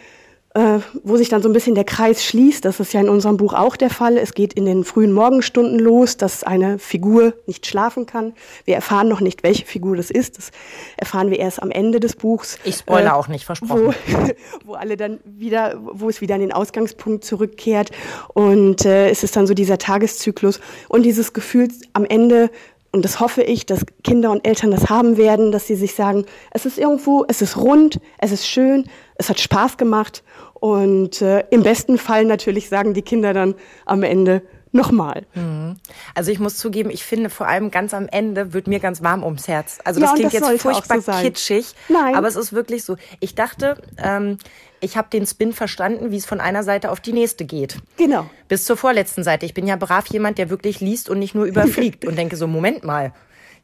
äh, wo sich dann so ein bisschen der Kreis schließt. Das ist ja in unserem Buch auch der Fall. Es geht in den frühen Morgenstunden los, dass eine Figur nicht schlafen kann. Wir erfahren noch nicht, welche Figur das ist. Das erfahren wir erst am Ende des Buchs. Ich spoilere äh, auch nicht, versprochen. Wo, wo alle dann wieder, wo es wieder an den Ausgangspunkt zurückkehrt. Und äh, es ist dann so dieser Tageszyklus und dieses Gefühl am Ende und das hoffe ich, dass Kinder und Eltern das haben werden, dass sie sich sagen, es ist irgendwo, es ist rund, es ist schön, es hat Spaß gemacht und äh, im besten Fall natürlich sagen die Kinder dann am Ende nochmal. Mhm. Also ich muss zugeben, ich finde vor allem ganz am Ende wird mir ganz warm ums Herz. Also das ja, klingt das jetzt furchtbar so kitschig, Nein. aber es ist wirklich so. Ich dachte, ähm, ich habe den Spin verstanden, wie es von einer Seite auf die nächste geht. Genau. Bis zur vorletzten Seite. Ich bin ja brav jemand, der wirklich liest und nicht nur überfliegt und denke so, Moment mal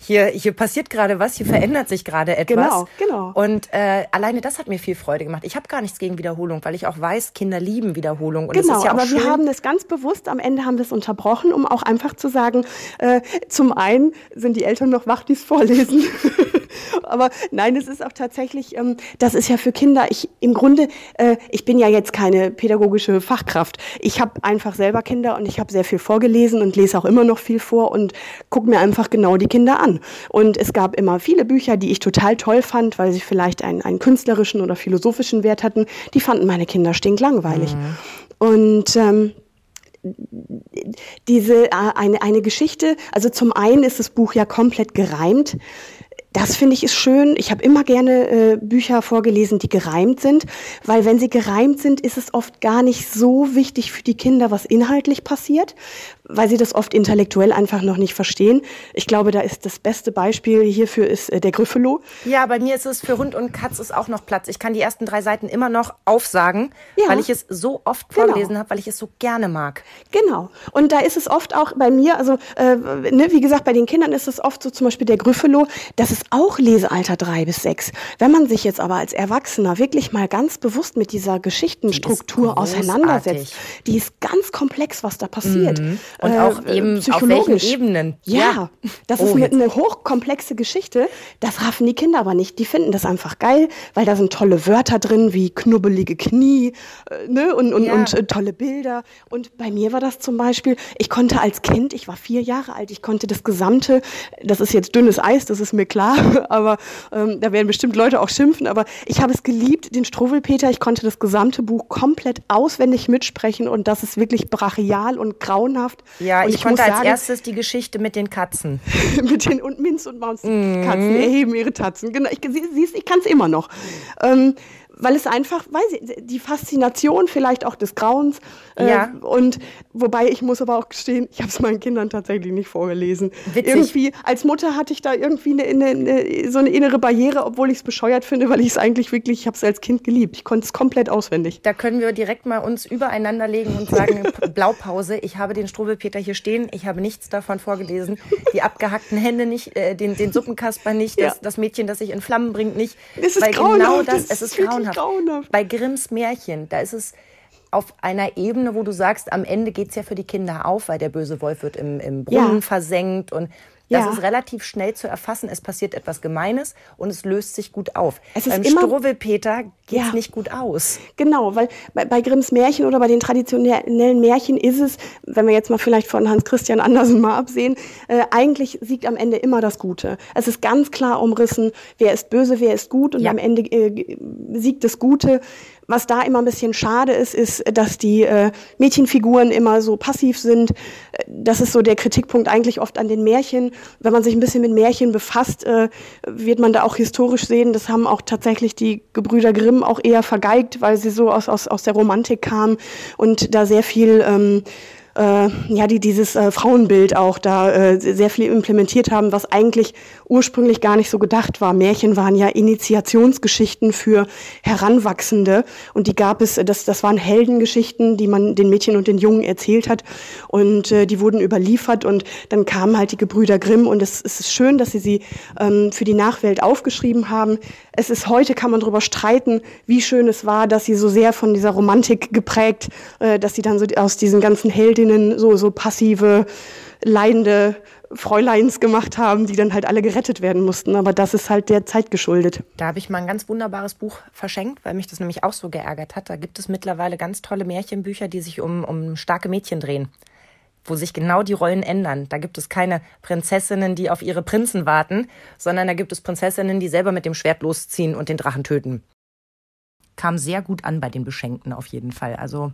hier, hier passiert gerade was, hier verändert sich gerade etwas. Genau, genau. Und äh, alleine das hat mir viel Freude gemacht. Ich habe gar nichts gegen Wiederholung, weil ich auch weiß, Kinder lieben Wiederholung. Und genau, ja aber schön. wir haben das ganz bewusst, am Ende haben wir es unterbrochen, um auch einfach zu sagen, äh, zum einen sind die Eltern noch wach, die es vorlesen. Aber nein, es ist auch tatsächlich, ähm, das ist ja für Kinder, ich im Grunde, äh, ich bin ja jetzt keine pädagogische Fachkraft. Ich habe einfach selber Kinder und ich habe sehr viel vorgelesen und lese auch immer noch viel vor und gucke mir einfach genau die Kinder an. Und es gab immer viele Bücher, die ich total toll fand, weil sie vielleicht einen, einen künstlerischen oder philosophischen Wert hatten. Die fanden meine Kinder stinklangweilig. Mhm. Und ähm, diese äh, eine, eine Geschichte, also zum einen ist das Buch ja komplett gereimt. Das finde ich ist schön. Ich habe immer gerne äh, Bücher vorgelesen, die gereimt sind, weil wenn sie gereimt sind, ist es oft gar nicht so wichtig für die Kinder, was inhaltlich passiert, weil sie das oft intellektuell einfach noch nicht verstehen. Ich glaube, da ist das beste Beispiel hierfür ist äh, der Gryffalo. Ja, bei mir ist es für Hund und Katz ist auch noch Platz. Ich kann die ersten drei Seiten immer noch aufsagen, ja. weil ich es so oft genau. vorgelesen habe, weil ich es so gerne mag. Genau. Und da ist es oft auch bei mir, also äh, ne, wie gesagt, bei den Kindern ist es oft so zum Beispiel der Gryffalo, das ist auch Lesealter drei bis sechs. Wenn man sich jetzt aber als Erwachsener wirklich mal ganz bewusst mit dieser Geschichtenstruktur die auseinandersetzt, die ist ganz komplex, was da passiert. Mhm. Und auch äh, eben auf welchen Ebenen. Ja, ja. das oh, ist eine, eine hochkomplexe Geschichte. Das raffen die Kinder aber nicht. Die finden das einfach geil, weil da sind tolle Wörter drin, wie knubbelige Knie äh, ne? und, und, ja. und äh, tolle Bilder. Und bei mir war das zum Beispiel, ich konnte als Kind, ich war vier Jahre alt, ich konnte das gesamte, das ist jetzt dünnes Eis, das ist mir klar, aber ähm, da werden bestimmt Leute auch schimpfen, aber ich habe es geliebt, den Struwwelpeter, ich konnte das gesamte Buch komplett auswendig mitsprechen und das ist wirklich brachial und grauenhaft. Ja, ich, ich, konnte als sagen, erstes die Geschichte mit den Katzen. mit den und Minz und Maus mm. Katzen erheben ihre Tatzen. Genau, ich, siehst, ich kann es immer noch. Ähm, weil es einfach, weiß ich, die Faszination vielleicht auch des Grauens. Äh, ja. Und wobei ich muss aber auch gestehen, ich habe es meinen Kindern tatsächlich nicht vorgelesen. Witzig. Irgendwie als Mutter hatte ich da irgendwie eine, eine, so eine innere Barriere, obwohl ich es bescheuert finde, weil ich es eigentlich wirklich, ich habe es als Kind geliebt. Ich konnte es komplett auswendig. Da können wir direkt mal uns übereinander legen und sagen Blaupause. Ich habe den Strobelpeter hier stehen. Ich habe nichts davon vorgelesen. Die abgehackten Hände nicht, äh, den, den Suppenkasper nicht, ja. das, das Mädchen, das sich in Flammen bringt nicht. Es ist weil genau das, es ist grauenhaft grauenhaft. Bei Grimms Märchen, da ist es auf einer Ebene, wo du sagst, am Ende geht es ja für die Kinder auf, weil der böse Wolf wird im, im Brunnen ja. versenkt und das ja. ist relativ schnell zu erfassen. Es passiert etwas Gemeines und es löst sich gut auf. Es ist Beim immer, Struwwelpeter geht es ja. nicht gut aus. Genau, weil bei, bei, Grimms Märchen oder bei den traditionellen Märchen ist es, wenn wir jetzt mal vielleicht von Hans Christian Andersen mal absehen, äh, eigentlich siegt am Ende immer das Gute. Es ist ganz klar umrissen, wer ist böse, wer ist gut und ja. am Ende äh, siegt das Gute. Was da immer ein bisschen schade ist, ist, dass die äh, Mädchenfiguren immer so passiv sind. Das ist so der Kritikpunkt eigentlich oft an den Märchen. Wenn man sich ein bisschen mit Märchen befasst, äh, wird man da auch historisch sehen, das haben auch tatsächlich die Gebrüder Grimm auch eher vergeigt, weil sie so aus, aus, aus der Romantik kamen und da sehr viel ähm, äh, ja, die dieses äh, Frauenbild auch da äh, sehr viel implementiert haben, was eigentlich ursprünglich gar nicht so gedacht war. Märchen waren ja Initiationsgeschichten für Heranwachsende und die gab es, das, das waren Heldengeschichten, die man den Mädchen und den Jungen erzählt hat und äh, die wurden überliefert und dann kamen halt die Gebrüder Grimm und es, es ist schön, dass sie sie ähm, für die Nachwelt aufgeschrieben haben. Es ist heute, kann man darüber streiten, wie schön es war, dass sie so sehr von dieser Romantik geprägt, äh, dass sie dann so aus diesen ganzen Heldinnen Freundinnen so, so passive, leidende Fräuleins gemacht haben, die dann halt alle gerettet werden mussten. Aber das ist halt der Zeit geschuldet. Da habe ich mal ein ganz wunderbares Buch verschenkt, weil mich das nämlich auch so geärgert hat. Da gibt es mittlerweile ganz tolle Märchenbücher, die sich um, um starke Mädchen drehen wo sich genau die Rollen ändern. Da gibt es keine Prinzessinnen, die auf ihre Prinzen warten, sondern da gibt es Prinzessinnen, die selber mit dem Schwert losziehen und den Drachen töten. Kam sehr gut an bei den Beschenkten auf jeden Fall. Also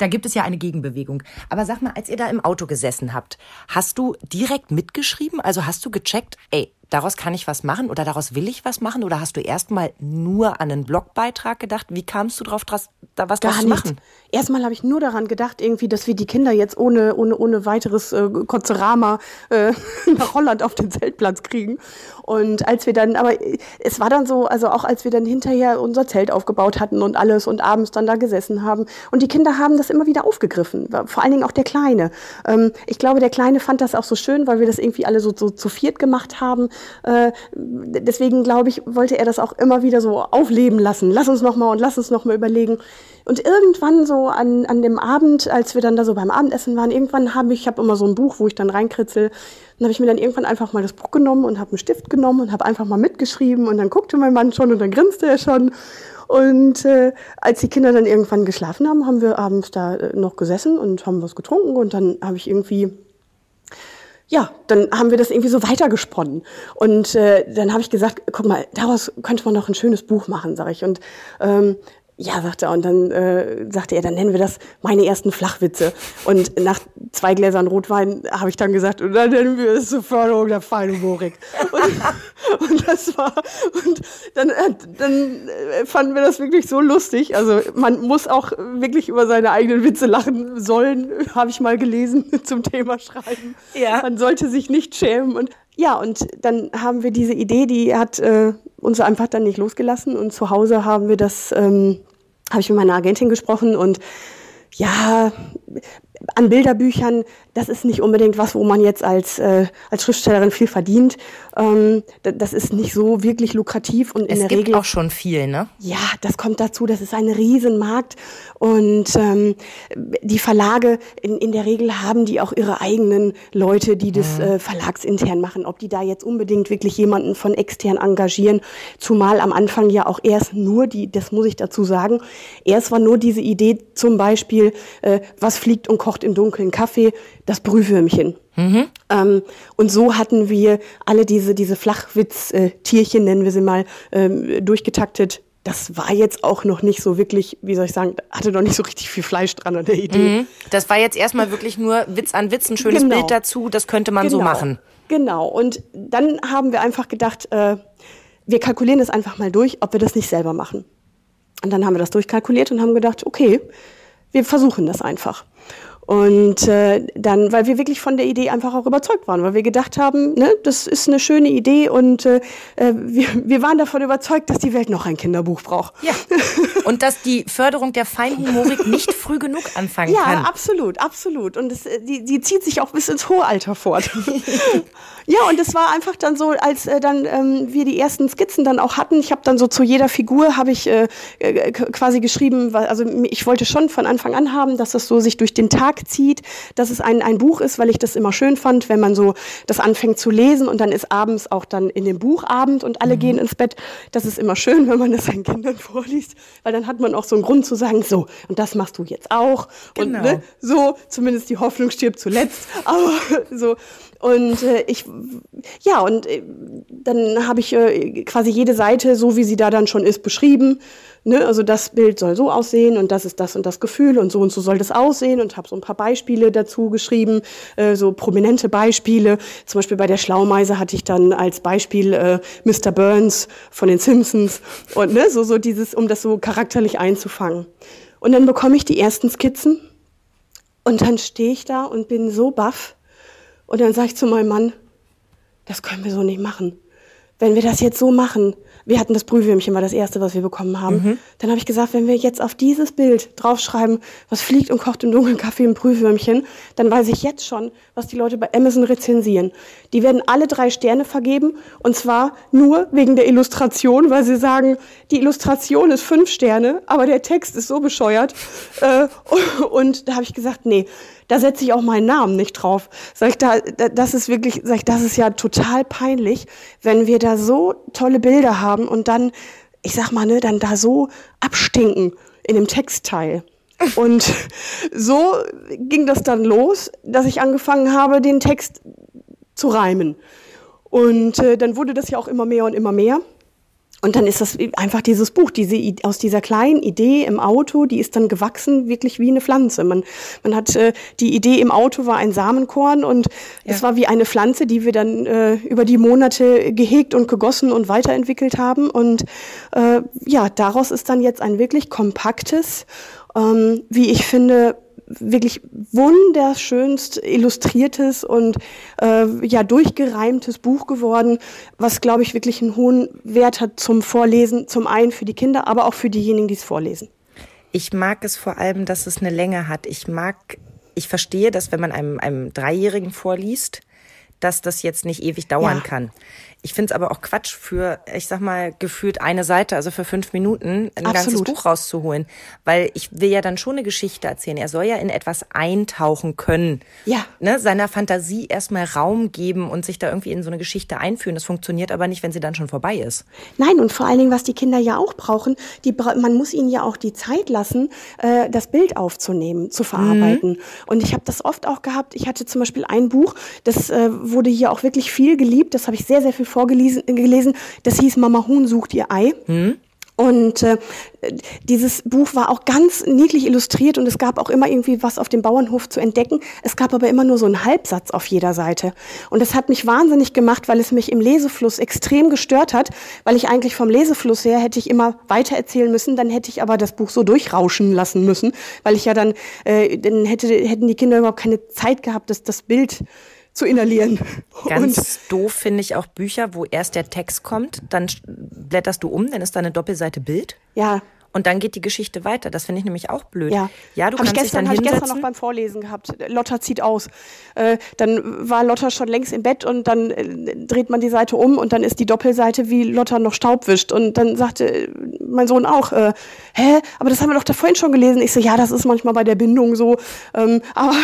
da gibt es ja eine Gegenbewegung. Aber sag mal, als ihr da im Auto gesessen habt, hast du direkt mitgeschrieben? Also hast du gecheckt, ey, daraus kann ich was machen oder daraus will ich was machen? Oder hast du erstmal nur an einen Blogbeitrag gedacht? Wie kamst du drauf, da was draus zu machen? Erstmal habe ich nur daran gedacht, irgendwie, dass wir die Kinder jetzt ohne, ohne, ohne weiteres äh, Kotzerama äh, nach Holland auf den Zeltplatz kriegen. Und als wir dann, aber es war dann so, also auch als wir dann hinterher unser Zelt aufgebaut hatten und alles und abends dann da gesessen haben. Und die Kinder haben das immer wieder aufgegriffen. Vor allen Dingen auch der Kleine. Ähm, ich glaube, der Kleine fand das auch so schön, weil wir das irgendwie alle so, so zu viert gemacht haben Äh, deswegen glaube ich, wollte er das auch immer wieder so aufleben lassen. Lass uns noch mal und lass uns noch mal überlegen. Und irgendwann so an, an dem Abend, als wir dann da so beim Abendessen waren, irgendwann habe ich, ich habe immer so ein Buch, wo ich dann reinkritzel, dann habe ich mir dann irgendwann einfach mal das Buch genommen und habe einen Stift genommen und habe einfach mal mitgeschrieben und dann guckte mein Mann schon und dann grinste er schon. Und äh, als die Kinder dann irgendwann geschlafen haben, haben wir abends da äh, noch gesessen und haben was getrunken und dann habe ich irgendwie ja, dann haben wir das irgendwie so weitergesponnen. Und äh, dann habe ich gesagt, guck mal, daraus könnte man noch ein schönes Buch machen, sag ich. Und ähm, ja, sagte er. Und dann äh, sagte er, dann nennen wir das meine ersten Flachwitze. Und nach zwei Gläsern Rotwein habe ich dann gesagt, und dann nennen wir es zur Förderung der Feinhumorik. Und, und das war, und dann, äh, dann äh, fanden wir das wirklich so lustig. Also man muss auch wirklich über seine eigenen Witze lachen sollen, habe ich mal gelesen zum Thema Schreiben. Ja. Man sollte sich nicht schämen. Und ja, und dann haben wir diese Idee, die hat äh, uns einfach dann nicht losgelassen. Und zu Hause haben wir das ähm, habe ich mit meiner Agentin gesprochen und ja, an Bilderbüchern, das ist nicht unbedingt was, wo man jetzt als, äh, als Schriftstellerin viel verdient. Ähm, das ist nicht so wirklich lukrativ und in es der gibt Regel auch schon viel, ne? Ja, das kommt dazu. Das ist ein Riesenmarkt und ähm, die Verlage in, in der Regel haben die auch ihre eigenen Leute, die das mhm. äh, verlagsintern machen. Ob die da jetzt unbedingt wirklich jemanden von extern engagieren, zumal am Anfang ja auch erst nur die, das muss ich dazu sagen, erst war nur diese Idee zum Beispiel, äh, was fliegt und kocht im dunklen Kaffee, das Brühwürmchen. Mhm. Ähm, und so hatten wir alle diese, diese Flachwitz-Tierchen, nennen wir sie mal, ähm, durchgetaktet. Das war jetzt auch noch nicht so wirklich, wie soll ich sagen, hatte noch nicht so richtig viel Fleisch dran an der Idee. Mhm. Das war jetzt erstmal wirklich nur Witz an Witz, ein schönes genau. Bild dazu, das könnte man genau. so machen. Genau, und dann haben wir einfach gedacht, äh, wir kalkulieren das einfach mal durch, ob wir das nicht selber machen. Und dann haben wir das durchkalkuliert und haben gedacht, okay, wir versuchen das einfach. Und äh, dann, weil wir wirklich von der Idee einfach auch überzeugt waren, weil wir gedacht haben, ne, das ist eine schöne Idee und äh, äh wir, wir waren davon überzeugt, dass die Welt noch ein Kinderbuch braucht. Ja. Und dass die Förderung der Feinhumorik nicht früh genug anfangen ja, kann. Ja, absolut, absolut. Und das, äh, die, die zieht sich auch bis ins hohe Alter fort. ja, und es war einfach dann so, als äh, dann ähm, wir die ersten Skizzen dann auch hatten, ich habe dann so zu jeder Figur habe ich äh, äh quasi geschrieben, also ich wollte schon von Anfang an haben, dass das so sich durch den Tag zieht, dass es ein, ein Buch ist, weil ich das immer schön fand, wenn man so das anfängt zu lesen und dann ist abends auch dann in dem Buchabend und alle mhm. gehen ins Bett. Das ist immer schön, wenn man das seinen Kindern vorliest, weil dann hat man auch so einen Grund zu sagen, so, und das machst du jetzt auch. Genau. Und ne, so, zumindest die Hoffnung stirbt zuletzt. Aber so, und äh, ich, ja, und äh, dann habe ich äh, quasi jede Seite, so wie sie da dann schon ist, beschrieben. Ne? Also das Bild soll so aussehen und das ist das und das Gefühl und so und so soll das aussehen und habe so ein paar Beispiele dazu geschrieben, äh, so prominente Beispiele. Zum Beispiel bei der Schlaumeise hatte ich dann als Beispiel äh, Mr. Burns von den Simpsons und ne, so, so dieses, um das so charakterlich einzufangen. Und dann bekomme ich die ersten Skizzen und dann stehe ich da und bin so baff und dann sage ich zu meinem Mann, das können wir so nicht machen. Wenn wir das jetzt so machen, wir hatten das Brühwürmchen, war das erste, was wir bekommen haben. Mhm. Dann habe ich gesagt, wenn wir jetzt auf dieses Bild draufschreiben, was fliegt und kocht im dunklen Kaffee im Brühwürmchen, dann weiß ich jetzt schon, was die Leute bei Amazon rezensieren. Die werden alle drei Sterne vergeben und zwar nur wegen der Illustration, weil sie sagen, die Illustration ist fünf Sterne, aber der Text ist so bescheuert. Äh, und da habe ich gesagt, nee, da setze ich auch meinen Namen nicht drauf. Sag ich, da, das ist wirklich, sag ich, das ist ja total peinlich, wenn wir da so tolle Bilder haben und dann, ich sag mal, ne, dann da so abstinken in dem Textteil. Und so ging das dann los, dass ich angefangen habe, den Text zu reimen. Und äh, dann wurde das ja auch immer mehr und immer mehr. Und dann ist das einfach dieses Buch, diese, aus dieser kleinen Idee im Auto, die ist dann gewachsen, wirklich wie eine Pflanze. Man, man hat, äh, die Idee im Auto war ein Samenkorn und ja. es war wie eine Pflanze, die wir dann äh, über die Monate gehegt und gegossen und weiterentwickelt haben. Und äh, ja, daraus ist dann jetzt ein wirklich kompaktes, ähm, wie ich finde, wirklich wunderschönst illustriertes und äh, ja durchgereimtes Buch geworden, was glaube ich wirklich einen hohen Wert hat zum Vorlesen, zum einen für die Kinder, aber auch für diejenigen, die es vorlesen. Ich mag es vor allem, dass es eine Länge hat. Ich mag, ich verstehe, dass wenn man einem, einem Dreijährigen vorliest, dass das jetzt nicht ewig dauern Ja. kann. Ich finde es aber auch Quatsch für, ich sag mal, gefühlt eine Seite, also für fünf Minuten, ein ganzes Absolut. Buch rauszuholen. Weil ich will ja dann schon eine Geschichte erzählen. Er soll ja in etwas eintauchen können. Ja. Ne, seiner Fantasie erstmal Raum geben und sich da irgendwie in so eine Geschichte einführen. Das funktioniert aber nicht, wenn sie dann schon vorbei ist. Nein, und vor allen Dingen, was die Kinder ja auch brauchen, die, man muss ihnen ja auch die Zeit lassen, äh, das Bild aufzunehmen, zu verarbeiten. Und ich habe das oft auch gehabt. Ich hatte zum Beispiel ein Buch, das äh, wurde hier auch wirklich viel geliebt. Das habe ich sehr, sehr viel vorgelesen. Gelesen. Das hieß Mama Huhn sucht ihr Ei. Und äh, dieses Buch war auch ganz niedlich illustriert und es gab auch immer irgendwie was auf dem Bauernhof zu entdecken. Es gab aber immer nur so einen Halbsatz auf jeder Seite. Und das hat mich wahnsinnig gemacht, weil es mich im Lesefluss extrem gestört hat, weil ich eigentlich vom Lesefluss her hätte ich immer weiter erzählen müssen, dann hätte ich aber das Buch so durchrauschen lassen müssen, weil ich ja dann, äh, dann hätte, hätten die Kinder überhaupt keine Zeit gehabt, das, das Bild zu inhalieren. Ganz Und doof finde ich auch Bücher, wo erst der Text kommt, dann blätterst du um, dann ist da eine Doppelseite Bild ja, und dann geht die Geschichte weiter. Das finde ich nämlich auch blöd. Ja, ja du hab ich kannst dich gestern, dann hab ich hinsetzen. gestern noch beim Vorlesen gehabt. Lotta zieht aus. Äh, dann war Lotta schon längst im Bett und dann äh, dreht man die Seite um und dann ist die Doppelseite, wie Lotta noch Staub wischt. Und dann sagte äh, mein Sohn auch, äh, hä, aber das haben wir doch da vorhin schon gelesen. Ich so, ja, das ist manchmal bei der Bindung so. Ähm, aber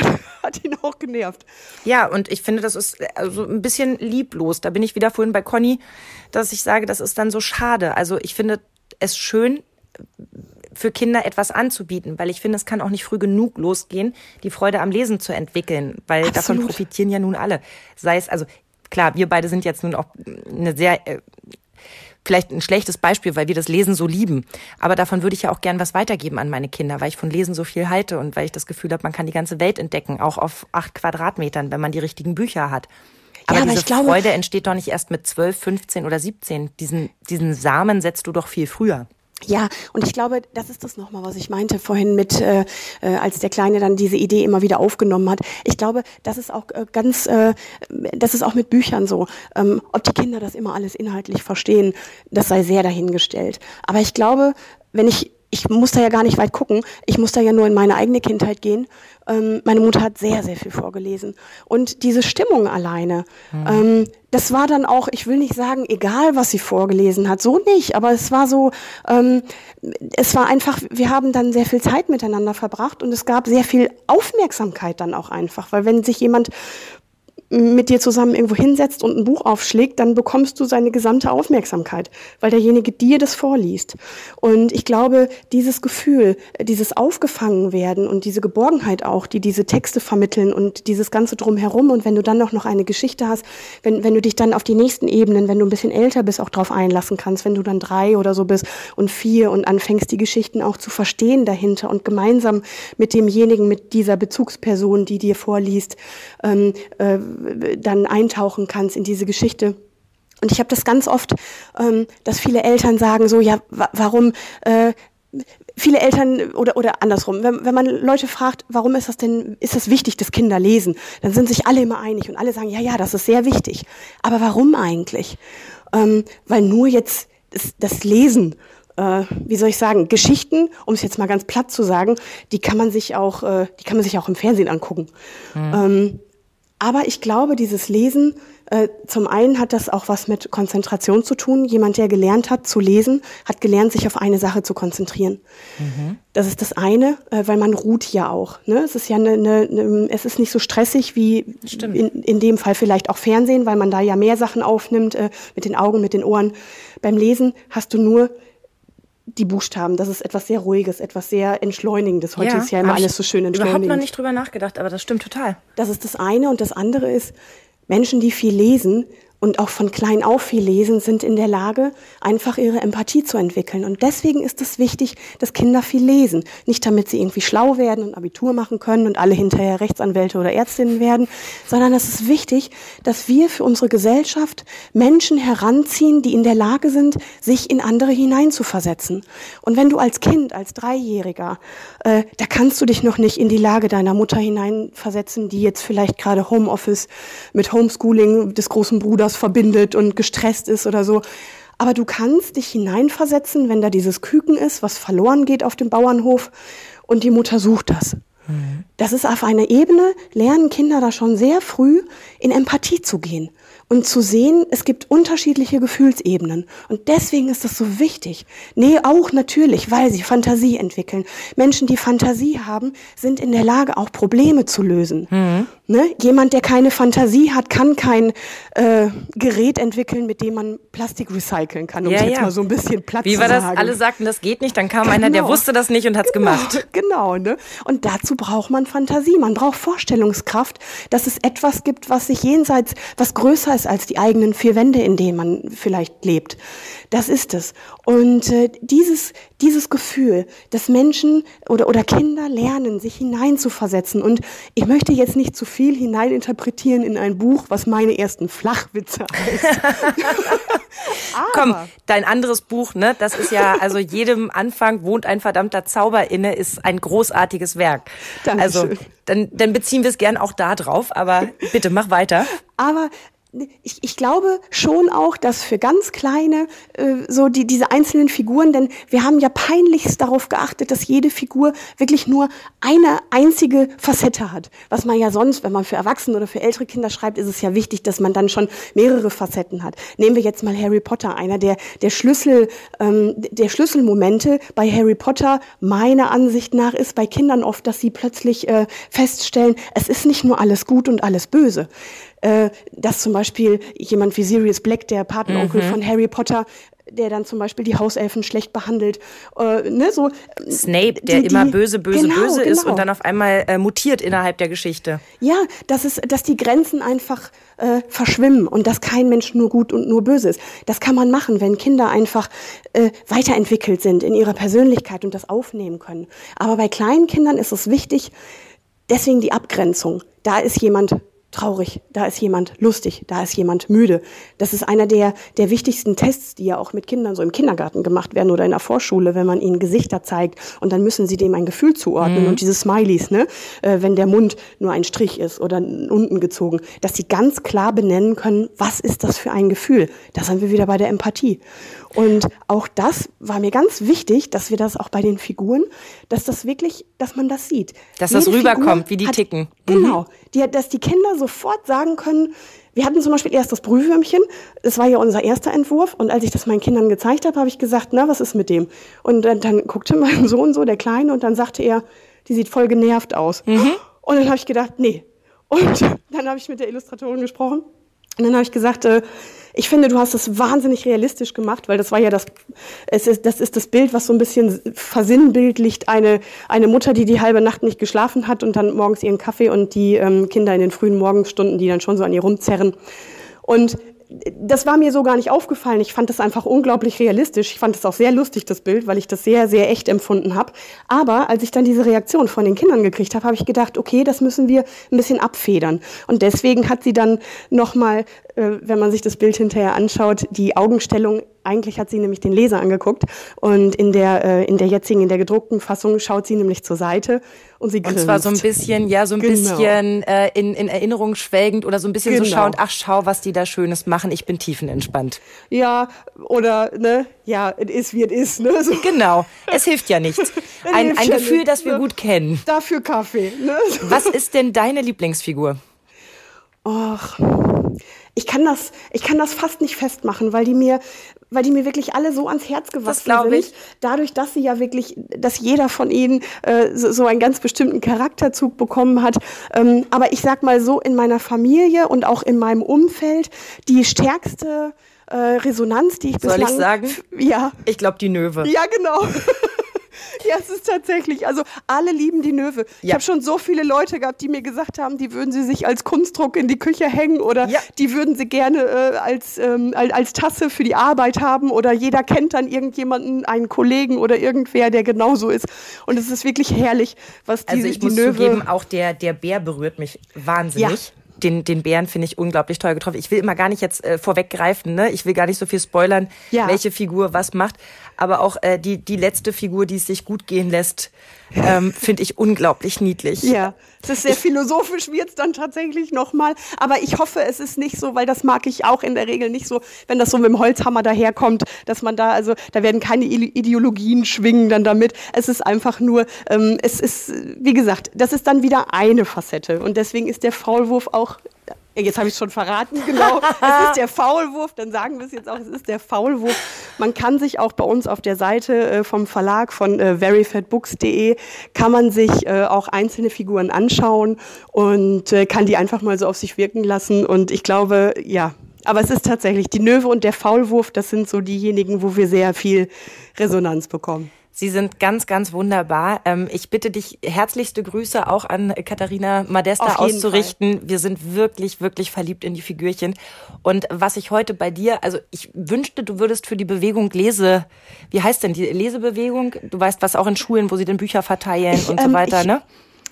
hat ihn auch genervt. Ja, und ich finde, das ist also ein bisschen lieblos. Da bin ich wieder vorhin bei Conny, dass ich sage, das ist dann so schade. Also ich finde es schön, für Kinder etwas anzubieten, weil ich finde, es kann auch nicht früh genug losgehen, die Freude am Lesen zu entwickeln, weil davon Absolut. profitieren ja nun alle. Sei es, also klar, wir beide sind jetzt nun auch eine sehr, äh, vielleicht ein schlechtes Beispiel, weil wir das Lesen so lieben. Aber davon würde ich ja auch gern was weitergeben an meine Kinder, weil ich von Lesen so viel halte und weil ich das Gefühl habe, man kann die ganze Welt entdecken, auch auf acht Quadratmetern, wenn man die richtigen Bücher hat. Aber aber diese ich glaube- Freude entsteht doch nicht erst mit 12, 15 oder 17. Diesen, diesen Samen setzt du doch viel früher. Ja, und ich glaube, das ist das nochmal, was ich meinte vorhin mit, äh, äh, als der Kleine dann diese Idee immer wieder aufgenommen hat. Ich glaube, das ist auch äh, ganz, äh, das ist auch mit Büchern so. Ähm, ob die Kinder das immer alles inhaltlich verstehen, das sei sehr dahingestellt. Aber ich glaube, wenn ich ich muss da ja gar nicht weit gucken. Ich muss da ja nur in meine eigene Kindheit gehen. Ähm, meine Mutter hat sehr, sehr viel vorgelesen. Und diese Stimmung alleine, ähm, das war dann auch, ich will nicht sagen, egal was sie vorgelesen hat, so nicht, aber es war so, ähm, es war einfach, wir haben dann sehr viel Zeit miteinander verbracht und es gab sehr viel Aufmerksamkeit dann auch einfach, weil wenn sich jemand mit dir zusammen irgendwo hinsetzt und ein Buch aufschlägt, dann bekommst du seine gesamte Aufmerksamkeit, weil derjenige dir das vorliest. Und ich glaube, dieses Gefühl, dieses Aufgefangenwerden und diese Geborgenheit auch, die diese Texte vermitteln und dieses ganze drumherum und wenn du dann noch, noch eine Geschichte hast, wenn, wenn du dich dann auf die nächsten Ebenen, wenn du ein bisschen älter bist, auch drauf einlassen kannst, wenn du dann drei oder so bist und vier und anfängst, die Geschichten auch zu verstehen dahinter und gemeinsam mit demjenigen, mit dieser Bezugsperson, die dir vorliest, ähm, äh, dann eintauchen kannst in diese Geschichte. Und ich habe das ganz oft, ähm, dass viele Eltern sagen so, ja, wa warum, äh, viele Eltern oder, oder andersrum, wenn, wenn man Leute fragt, warum ist das denn, ist das wichtig, dass Kinder lesen, dann sind sich alle immer einig und alle sagen, ja, ja, das ist sehr wichtig. Aber warum eigentlich? Ähm, weil nur jetzt das, das Lesen, äh, wie soll ich sagen, Geschichten, um es jetzt mal ganz platt zu sagen, die kann man sich auch, äh, die kann man sich auch im Fernsehen angucken. Ähm, aber ich glaube, dieses Lesen, äh, zum einen hat das auch was mit Konzentration zu tun. Jemand, der gelernt hat zu lesen, hat gelernt, sich auf eine Sache zu konzentrieren. Das ist das eine, äh, weil man ruht ja auch. Ne? Es ist ja eine, eine, eine, es ist nicht so stressig wie in, in dem Fall vielleicht auch Fernsehen, weil man da ja mehr Sachen aufnimmt, äh, mit den Augen, mit den Ohren. Beim Lesen hast du nur die Buchstaben. Das ist etwas sehr Ruhiges, etwas sehr Entschleunigendes. Heute ist ja immer ich alles so schön entschleunigend. Überhaupt noch nicht drüber nachgedacht, aber das stimmt total. Das ist das eine. Und das andere ist, Menschen, die viel lesen und auch von klein auf viel lesen, sind in der Lage, einfach ihre Empathie zu entwickeln. Und deswegen ist es wichtig, dass Kinder viel lesen. Nicht damit sie irgendwie schlau werden und Abitur machen können und alle hinterher Rechtsanwälte oder Ärztinnen werden, sondern es ist wichtig, dass wir für unsere Gesellschaft Menschen heranziehen, die in der Lage sind, sich in andere hineinzuversetzen. Und wenn du als Kind, als Dreijähriger, äh, da kannst du dich noch nicht in die Lage deiner Mutter hineinversetzen, die jetzt vielleicht gerade Homeoffice mit Homeschooling des großen Bruders verbindet und gestresst ist oder so. Aber du kannst dich hineinversetzen, wenn da dieses Küken ist, was verloren geht auf dem Bauernhof und die Mutter sucht das. Das ist auf einer Ebene, lernen Kinder da schon sehr früh in Empathie zu gehen und zu sehen, es gibt unterschiedliche Gefühlsebenen. Und deswegen ist das so wichtig. Nee, auch natürlich, weil sie Fantasie entwickeln. Menschen, die Fantasie haben, sind in der Lage, auch Probleme zu lösen. Mhm. Ne? Jemand, der keine Fantasie hat, kann kein äh, Gerät entwickeln, mit dem man Plastik recyceln kann, um Ja, es jetzt ja. mal so ein bisschen platt Wie war das? sagen. Alle sagten, das geht nicht. Dann kam einer, der Genau. wusste das nicht und hat's gemacht. Genau, ne? Und dazu braucht man Fantasie, man braucht Vorstellungskraft, dass es etwas gibt, was sich jenseits, was größer ist als die eigenen vier Wände, in denen man vielleicht lebt. Das ist es. Und äh, dieses, dieses Gefühl, dass Menschen oder, oder Kinder lernen, sich hineinzuversetzen. Und ich möchte jetzt nicht zu viel hineininterpretieren in ein Buch, was meine ersten Flachwitze heißt. Komm, dein anderes Buch, ne? Das ist ja, also jedem Anfang wohnt ein verdammter Zauber inne, ist ein großartiges Werk. Also, Dankeschön. dann, dann beziehen wir es gern auch da drauf, aber bitte mach weiter. Aber ich, ich glaube schon auch, dass für ganz kleine, äh, so die, diese einzelnen Figuren, denn wir haben ja peinlichst darauf geachtet, dass jede Figur wirklich nur eine einzige Facette hat. Was man ja sonst, wenn man für Erwachsene oder für ältere Kinder schreibt, ist es ja wichtig, dass man dann schon mehrere Facetten hat. Nehmen wir jetzt mal Harry Potter, einer der, der Schlüssel, ähm, der Schlüsselmomente bei Harry Potter, meiner Ansicht nach, ist bei Kindern oft, dass sie plötzlich äh, feststellen, es ist nicht nur alles gut und alles böse äh, dass zum Beispiel jemand wie Sirius Black, der Patenonkel Mhm. von Harry Potter, der dann zum Beispiel die Hauselfen schlecht behandelt, äh, ne, so. Snape, der die- immer die- böse, böse, genau, böse ist genau. und dann auf einmal äh, mutiert innerhalb der Geschichte. Ja, dass es, dass die Grenzen einfach äh, verschwimmen und dass kein Mensch nur gut und nur böse ist. Das kann man machen, wenn Kinder einfach äh, weiterentwickelt sind in ihrer Persönlichkeit und das aufnehmen können. Aber bei kleinen Kindern ist es wichtig, deswegen die Abgrenzung. Da ist jemand traurig, da ist jemand lustig, da ist jemand müde. Das ist einer der, der wichtigsten Tests, die ja auch mit Kindern so im Kindergarten gemacht werden oder in der Vorschule, wenn man ihnen Gesichter zeigt und dann müssen sie dem ein Gefühl zuordnen und diese Smileys, ne, äh, wenn der Mund nur ein Strich ist oder unten gezogen, dass sie ganz klar benennen können, was ist das für ein Gefühl. Da sind wir wieder bei der Empathie. Und auch das war mir ganz wichtig, dass wir das auch bei den Figuren, dass das wirklich, dass man das sieht. Dass das Jede rüberkommt, Figur wie die hat- ticken. Genau. Die, dass die Kinder sofort sagen können, wir hatten zum Beispiel erst das Brühwürmchen, das war ja unser erster Entwurf und als ich das meinen Kindern gezeigt habe, habe ich gesagt, na, was ist mit dem? Und dann, dann guckte mein Sohn so, der Kleine, und dann sagte er, die sieht voll genervt aus. Und dann habe ich gedacht, nee. Und dann habe ich mit der Illustratorin gesprochen und dann habe ich gesagt, äh, ich finde, du hast das wahnsinnig realistisch gemacht, weil das war ja das, es ist, das ist das Bild, was so ein bisschen versinnbildlicht eine, eine Mutter, die die halbe Nacht nicht geschlafen hat und dann morgens ihren Kaffee und die ähm, Kinder in den frühen Morgenstunden, die dann schon so an ihr rumzerren. Und das war mir so gar nicht aufgefallen. Ich fand das einfach unglaublich realistisch. Ich fand es auch sehr lustig, das Bild, weil ich das sehr, sehr echt empfunden habe. Aber als ich dann diese Reaktion von den Kindern gekriegt habe, habe ich gedacht, okay, das müssen wir ein bisschen abfedern. Und deswegen hat sie dann nochmal, wenn man sich das Bild hinterher anschaut, die Augenstellung eigentlich hat sie nämlich den Leser angeguckt und in der, äh, in der jetzigen, in der gedruckten Fassung schaut sie nämlich zur Seite und sie Und grinst. zwar so ein bisschen, ja, so ein Genau. bisschen äh, in, in Erinnerung schwelgend oder so ein bisschen so Genau. schauend, ach schau, was die da Schönes machen, ich bin tiefenentspannt. Ja, oder, ne, ja, es ist wie es ist, ne, so. Genau, es hilft ja nichts. Ein, ein Gefühl, das wir ne? gut kennen. Dafür Kaffee, ne? so. Was ist denn deine Lieblingsfigur? Och, ich kann das, ich kann das fast nicht festmachen, weil die mir, weil die mir wirklich alle so ans Herz gewachsen glaub sind. ich. Dadurch, dass sie ja wirklich, dass jeder von ihnen äh, so, so einen ganz bestimmten Charakterzug bekommen hat. Ähm, aber ich sag mal so, in meiner Familie und auch in meinem Umfeld die stärkste äh, Resonanz, die ich Soll bislang... ich sagen? Ja. Ich glaube, die Nöwe. Ja, genau. Ja, es ist tatsächlich. Also alle lieben die Nöwe. Ich Ja. habe schon so viele Leute gehabt, die mir gesagt haben, die würden sie sich als Kunstdruck in die Küche hängen oder Ja. die würden sie gerne äh, als, ähm, als, als Tasse für die Arbeit haben oder jeder kennt dann irgendjemanden, einen Kollegen oder irgendwer, der genauso ist. Und es ist wirklich herrlich, was die, Also ich die muss Nöwe. zugeben, auch der, der Bär berührt mich wahnsinnig. Den, den Bären finde ich unglaublich toll getroffen. Ich will immer gar nicht jetzt äh, vorweggreifen, ne? Ich will gar nicht so viel spoilern, Ja. welche Figur was macht. Aber auch äh, die, die letzte Figur, die es sich gut gehen lässt, ähm, finde ich unglaublich niedlich. Ja, es ist sehr philosophisch wird's dann tatsächlich nochmal. Aber ich hoffe, es ist nicht so, weil das mag ich auch in der Regel nicht so, wenn das so mit dem Holzhammer daherkommt, dass man da, also da werden keine Ide- Ideologien schwingen dann damit. Es ist einfach nur, ähm, es ist, wie gesagt, das ist dann wieder eine Facette. Und deswegen ist der Faulwurf auch. Jetzt habe ich schon verraten, genau. Es ist der Faulwurf, dann sagen wir es jetzt auch, es ist der Faulwurf. Man kann sich auch bei uns auf der Seite äh, vom Verlag von äh, veryfatbooks.de kann man sich äh, auch einzelne Figuren anschauen und kann die einfach mal so auf sich wirken lassen. Und ich glaube, ja, aber es ist tatsächlich die Möwe und der Faulwurf, das sind so diejenigen, wo wir sehr viel Resonanz bekommen. Sie sind ganz, ganz wunderbar. Ähm, ich bitte dich, herzlichste Grüße auch an Katharina jeden auszurichten. Wir sind wirklich, wirklich verliebt in die Figürchen. Und was ich heute bei dir, also ich wünschte, du würdest für die Bewegung Lese, wie heißt denn die Lesebewegung? Du weißt, was auch in Schulen, wo sie denn Bücher verteilen und so ähm, weiter, ich, ne?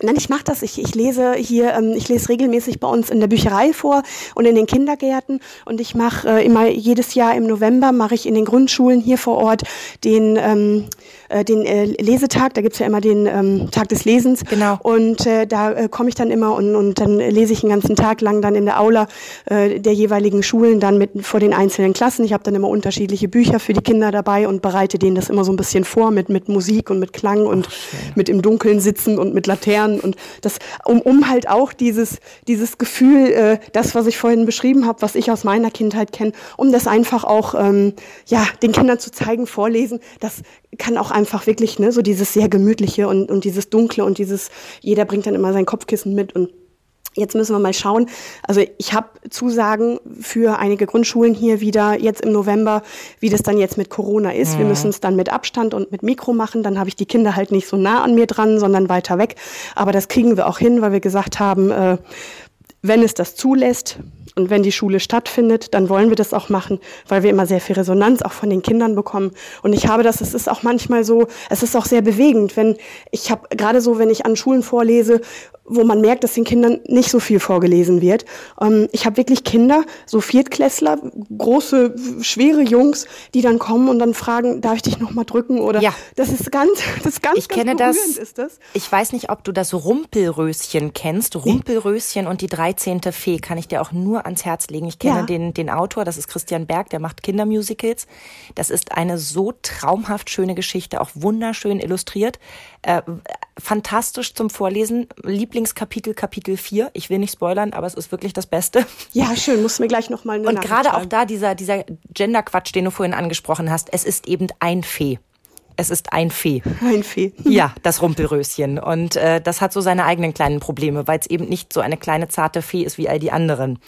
Nein, ich mache das. Ich, ich lese hier, ähm, ich lese regelmäßig bei uns in der Bücherei vor und in den Kindergärten. Und ich mache äh, immer jedes Jahr im November mache ich in den Grundschulen hier vor Ort den ähm, äh, den äh, Lesetag. Da gibt's ja immer den ähm, Tag des Lesens. Genau. Und äh, da äh, komme ich dann immer und, und dann lese ich einen ganzen Tag lang dann in der Aula äh, der jeweiligen Schulen dann mit vor den einzelnen Klassen. Ich habe dann immer unterschiedliche Bücher für die Kinder dabei und bereite denen das immer so ein bisschen vor mit mit Musik und mit Klang und mit im Dunkeln sitzen und mit Laternen und das um um halt auch dieses dieses Gefühl, äh, das was ich vorhin beschrieben habe, was ich aus meiner Kindheit kenne, um das einfach auch ähm, ja den Kindern zu zeigen, vorlesen. Das kann auch einfach wirklich ne so dieses sehr gemütliche und und dieses dunkle und dieses jeder bringt dann immer sein Kopfkissen mit und Jetzt müssen wir mal schauen. Also ich habe Zusagen für einige Grundschulen hier wieder jetzt im November, wie das dann jetzt mit Corona ist. Wir müssen es dann mit Abstand und mit Mikro machen. Dann habe ich die Kinder halt nicht so nah an mir dran, sondern weiter weg. Aber das kriegen wir auch hin, weil wir gesagt haben, äh, wenn es das zulässt und wenn die Schule stattfindet, dann wollen wir das auch machen, weil wir immer sehr viel Resonanz auch von den Kindern bekommen. Und ich habe das, es ist auch manchmal so, es ist auch sehr bewegend, wenn ich habe gerade so, wenn ich an Schulen vorlese, wo man merkt, dass den Kindern nicht so viel vorgelesen wird. Ähm, ich habe wirklich Kinder, so Viertklässler, große, schwere Jungs, die dann kommen und dann fragen, darf ich dich noch mal drücken oder Ja. das ist ganz, das ist ganz, Ich ganz kenne das. ist das. Ich weiß nicht, ob du das Rumpelröschen kennst. Rumpelröschen und die 13. Fee kann ich dir auch nur ans Herz legen. Ich kenne Ja. den, den Autor, das ist Christian Berg, der macht Kindermusicals. Das ist eine so traumhaft schöne Geschichte, auch wunderschön illustriert. Äh, fantastisch zum Vorlesen. Lieblingskapitel, Kapitel 4. Ich will nicht spoilern, aber es ist wirklich das Beste. Ja, schön, musst du mir gleich noch mal eine Und gerade auch da dieser, dieser Gender-Quatsch, den du vorhin angesprochen hast, es ist eben ein Fee. Es ist ein Fee. Ein Fee. Ja, das Rumpelröschen. Und äh, das hat so seine eigenen kleinen Probleme, weil es eben nicht so eine kleine zarte Fee ist wie all die anderen.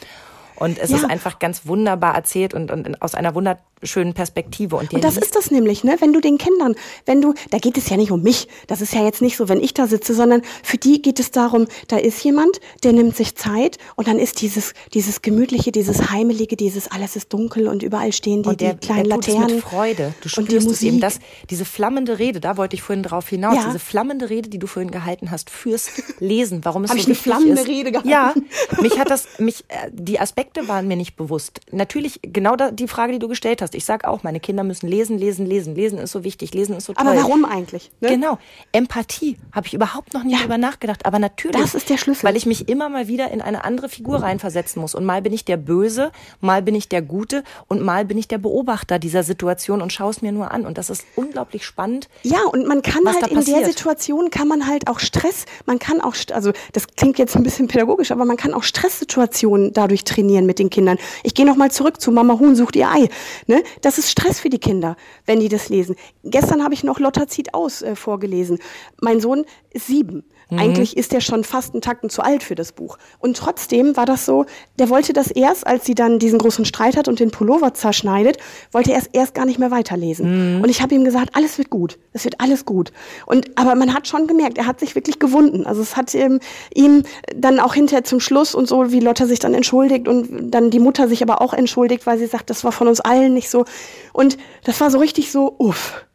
Und es Ja. ist einfach ganz wunderbar erzählt und, und aus einer wunderschönen Perspektive. Und, Und das ist das nämlich, ne? Wenn du den Kindern, wenn du, da geht es ja nicht um mich, das ist ja jetzt nicht so, wenn ich da sitze, sondern für die geht es darum, da ist jemand, der nimmt sich Zeit und dann ist dieses, dieses gemütliche, dieses heimelige, dieses alles ist dunkel und überall stehen die, und der, die kleinen der tut es Laternen. mit Freude. Du und die spürst es eben. Musik. Das, diese flammende Rede, da wollte ich vorhin drauf hinaus. Ja. Diese flammende Rede, die du vorhin gehalten hast fürs Lesen. Warum es Hab so ich eine flammende ist. Rede gehalten? Ja, mich hat das, mich, äh, die Aspekte waren mir nicht bewusst. Natürlich genau da, die Frage, die du gestellt hast. Ich sag auch, meine Kinder müssen lesen, lesen, lesen. Lesen ist so wichtig, lesen ist so toll. Aber warum eigentlich? Ne? Genau. Empathie habe ich überhaupt noch nie drüber nachgedacht. Aber natürlich. Das ist der Schlüssel. Weil ich mich immer mal wieder in eine andere Figur reinversetzen muss. Und mal bin ich der Böse, mal bin ich der Gute und mal bin ich der Beobachter dieser Situation und schaue es mir nur an. Und das ist unglaublich spannend. Ja, und man kann halt in der. Situation kann man halt auch Stress, man kann auch, also das klingt jetzt ein bisschen pädagogisch, aber man kann auch Stresssituationen dadurch trainieren mit den Kindern. Ich gehe nochmal zurück zu Mama Huhn sucht ihr Ei. Ne? Das ist Stress für die Kinder, wenn die das lesen. Gestern habe ich noch Lotta zieht aus äh, vorgelesen. Mein Sohn ist sieben. Mhm. Eigentlich ist er schon fast einen Tacken zu alt für das Buch. Und trotzdem war das so, der wollte das erst, als sie dann diesen großen Streit hat und den Pullover zerschneidet, wollte er es erst gar nicht mehr weiterlesen. Und ich habe ihm gesagt, alles wird gut, es wird alles gut. Und aber man hat schon gemerkt, er hat sich wirklich gewunden. Also es hat ähm, ihm dann auch hinterher zum Schluss und so, wie Lotta sich dann entschuldigt und dann die Mutter sich aber auch entschuldigt, weil sie sagt, das war von uns allen nicht so. Und das war so richtig so, uff.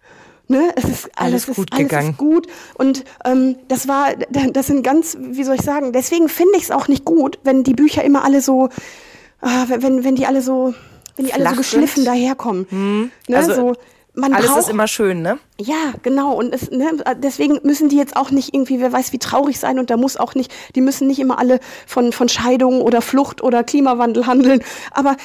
Ne? Es ist alles, Alles gut ist, alles gegangen. Ist gut. Und ähm, das war, das sind ganz, wie soll ich sagen, deswegen finde ich es auch nicht gut, wenn die Bücher immer alle so, ah, wenn, wenn die alle so, wenn die alle so Flach geschliffen sind. daherkommen. Ne? Also, so, man Alles braucht, ist immer schön, ne? Ja, genau. Und es, ne, deswegen müssen die jetzt auch nicht irgendwie, wer weiß, wie traurig sein. Und da muss auch nicht, die müssen nicht immer alle von, von Scheidung oder Flucht oder Klimawandel handeln. Aber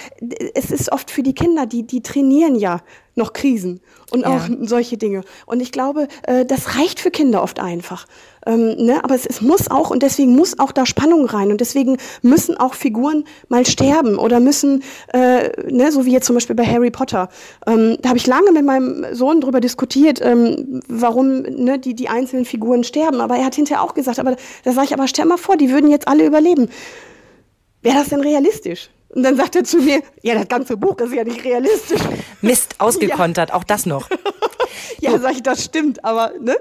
es ist oft für die Kinder, die, die trainieren ja noch Krisen und Ja. auch solche Dinge. Und ich glaube, äh, das reicht für Kinder oft einfach. Ähm, ne? Aber es, es muss auch, und deswegen muss auch da Spannung rein. Und deswegen müssen auch Figuren mal sterben oder müssen, äh, ne, so wie jetzt zum Beispiel bei Harry Potter. Ähm, da habe ich lange mit meinem Sohn drüber diskutiert, ähm, warum ne, die, die einzelnen Figuren sterben. Aber er hat hinterher auch gesagt, aber da sage ich, aber stell mal vor, die würden jetzt alle überleben. Wäre das denn realistisch? Und dann sagt er zu mir, ja, das ganze Buch ist ja nicht realistisch. Mist, ausgekontert, auch das noch. Ja, sag ich, das stimmt, aber ne?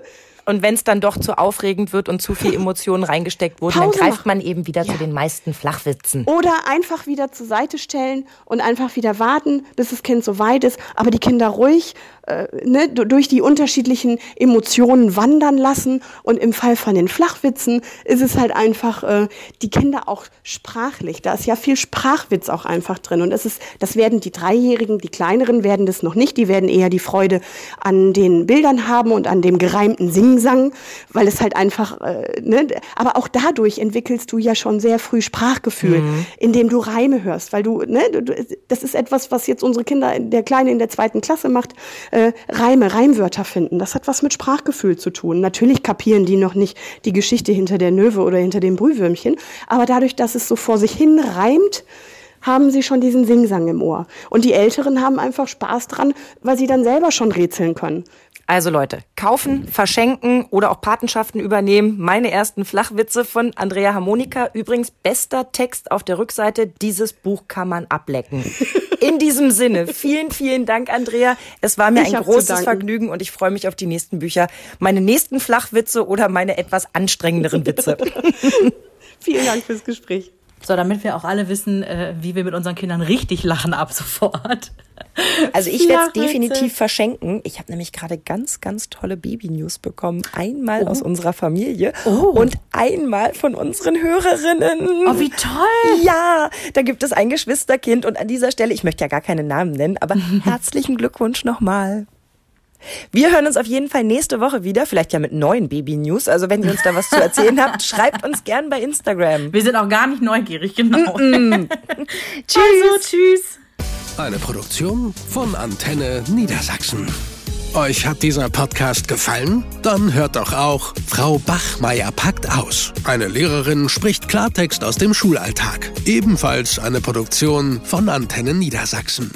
Und wenn es dann doch zu aufregend wird und zu viel Emotionen reingesteckt wurden, Pause dann greift machen. man eben wieder zu den meisten Flachwitzen. Oder einfach wieder zur Seite stellen und einfach wieder warten, bis das Kind so weit ist, aber die Kinder ruhig äh, ne, du- durch die unterschiedlichen Emotionen wandern lassen. Und im Fall von den Flachwitzen ist es halt einfach äh, die Kinder auch sprachlich. Da ist ja viel Sprachwitz auch einfach drin. Und es ist, das werden die Dreijährigen, die Kleineren werden das noch nicht. Die werden eher die Freude an den Bildern haben und an dem gereimten Singsang, weil es halt einfach, äh, ne, aber auch dadurch entwickelst du ja schon sehr früh Sprachgefühl, indem du Reime hörst, weil du, ne, du, das ist etwas, was jetzt unsere Kinder, der Kleine in der zweiten Klasse macht, äh, Reime, Reimwörter finden. Das hat was mit Sprachgefühl zu tun. Natürlich kapieren die noch nicht die Geschichte hinter der Löwe oder hinter dem Brühwürmchen, aber dadurch, dass es so vor sich hin reimt, haben sie schon diesen Singsang im Ohr. Und die Älteren haben einfach Spaß dran, weil sie dann selber schon rätseln können. Also Leute, kaufen, verschenken oder auch Patenschaften übernehmen. Meine ersten Flachwitze von Andrea Harmonika. Übrigens bester Text auf der Rückseite. Dieses Buch kann man ablecken. In diesem Sinne, vielen, vielen Dank, Andrea. Es war mir Ich ein großes. Vergnügen und ich freue mich auf die nächsten Bücher. Meine nächsten Flachwitze oder meine etwas anstrengenderen Witze. Vielen Dank fürs Gespräch. So, damit wir auch alle wissen, äh, wie wir mit unseren Kindern richtig lachen ab sofort. Also ich werde es definitiv verschenken. Ich habe nämlich gerade ganz, ganz tolle Baby-News bekommen. Einmal aus unserer Familie und einmal von unseren Hörerinnen. Oh, wie toll! Ja, da gibt es ein Geschwisterkind und an dieser Stelle, ich möchte ja gar keine Namen nennen, aber herzlichen Glückwunsch nochmal. Wir hören uns auf jeden Fall nächste Woche wieder, vielleicht ja mit neuen Baby-News. Also wenn ihr uns da was zu erzählen habt, schreibt uns gern bei Instagram. Wir sind auch gar nicht neugierig, genau. Tschüss. Also, tschüss. Eine Produktion von Antenne Niedersachsen. Euch hat dieser Podcast gefallen? Dann hört doch auch Frau Bachmeier packt aus. Eine Lehrerin spricht Klartext aus dem Schulalltag. Ebenfalls eine Produktion von Antenne Niedersachsen.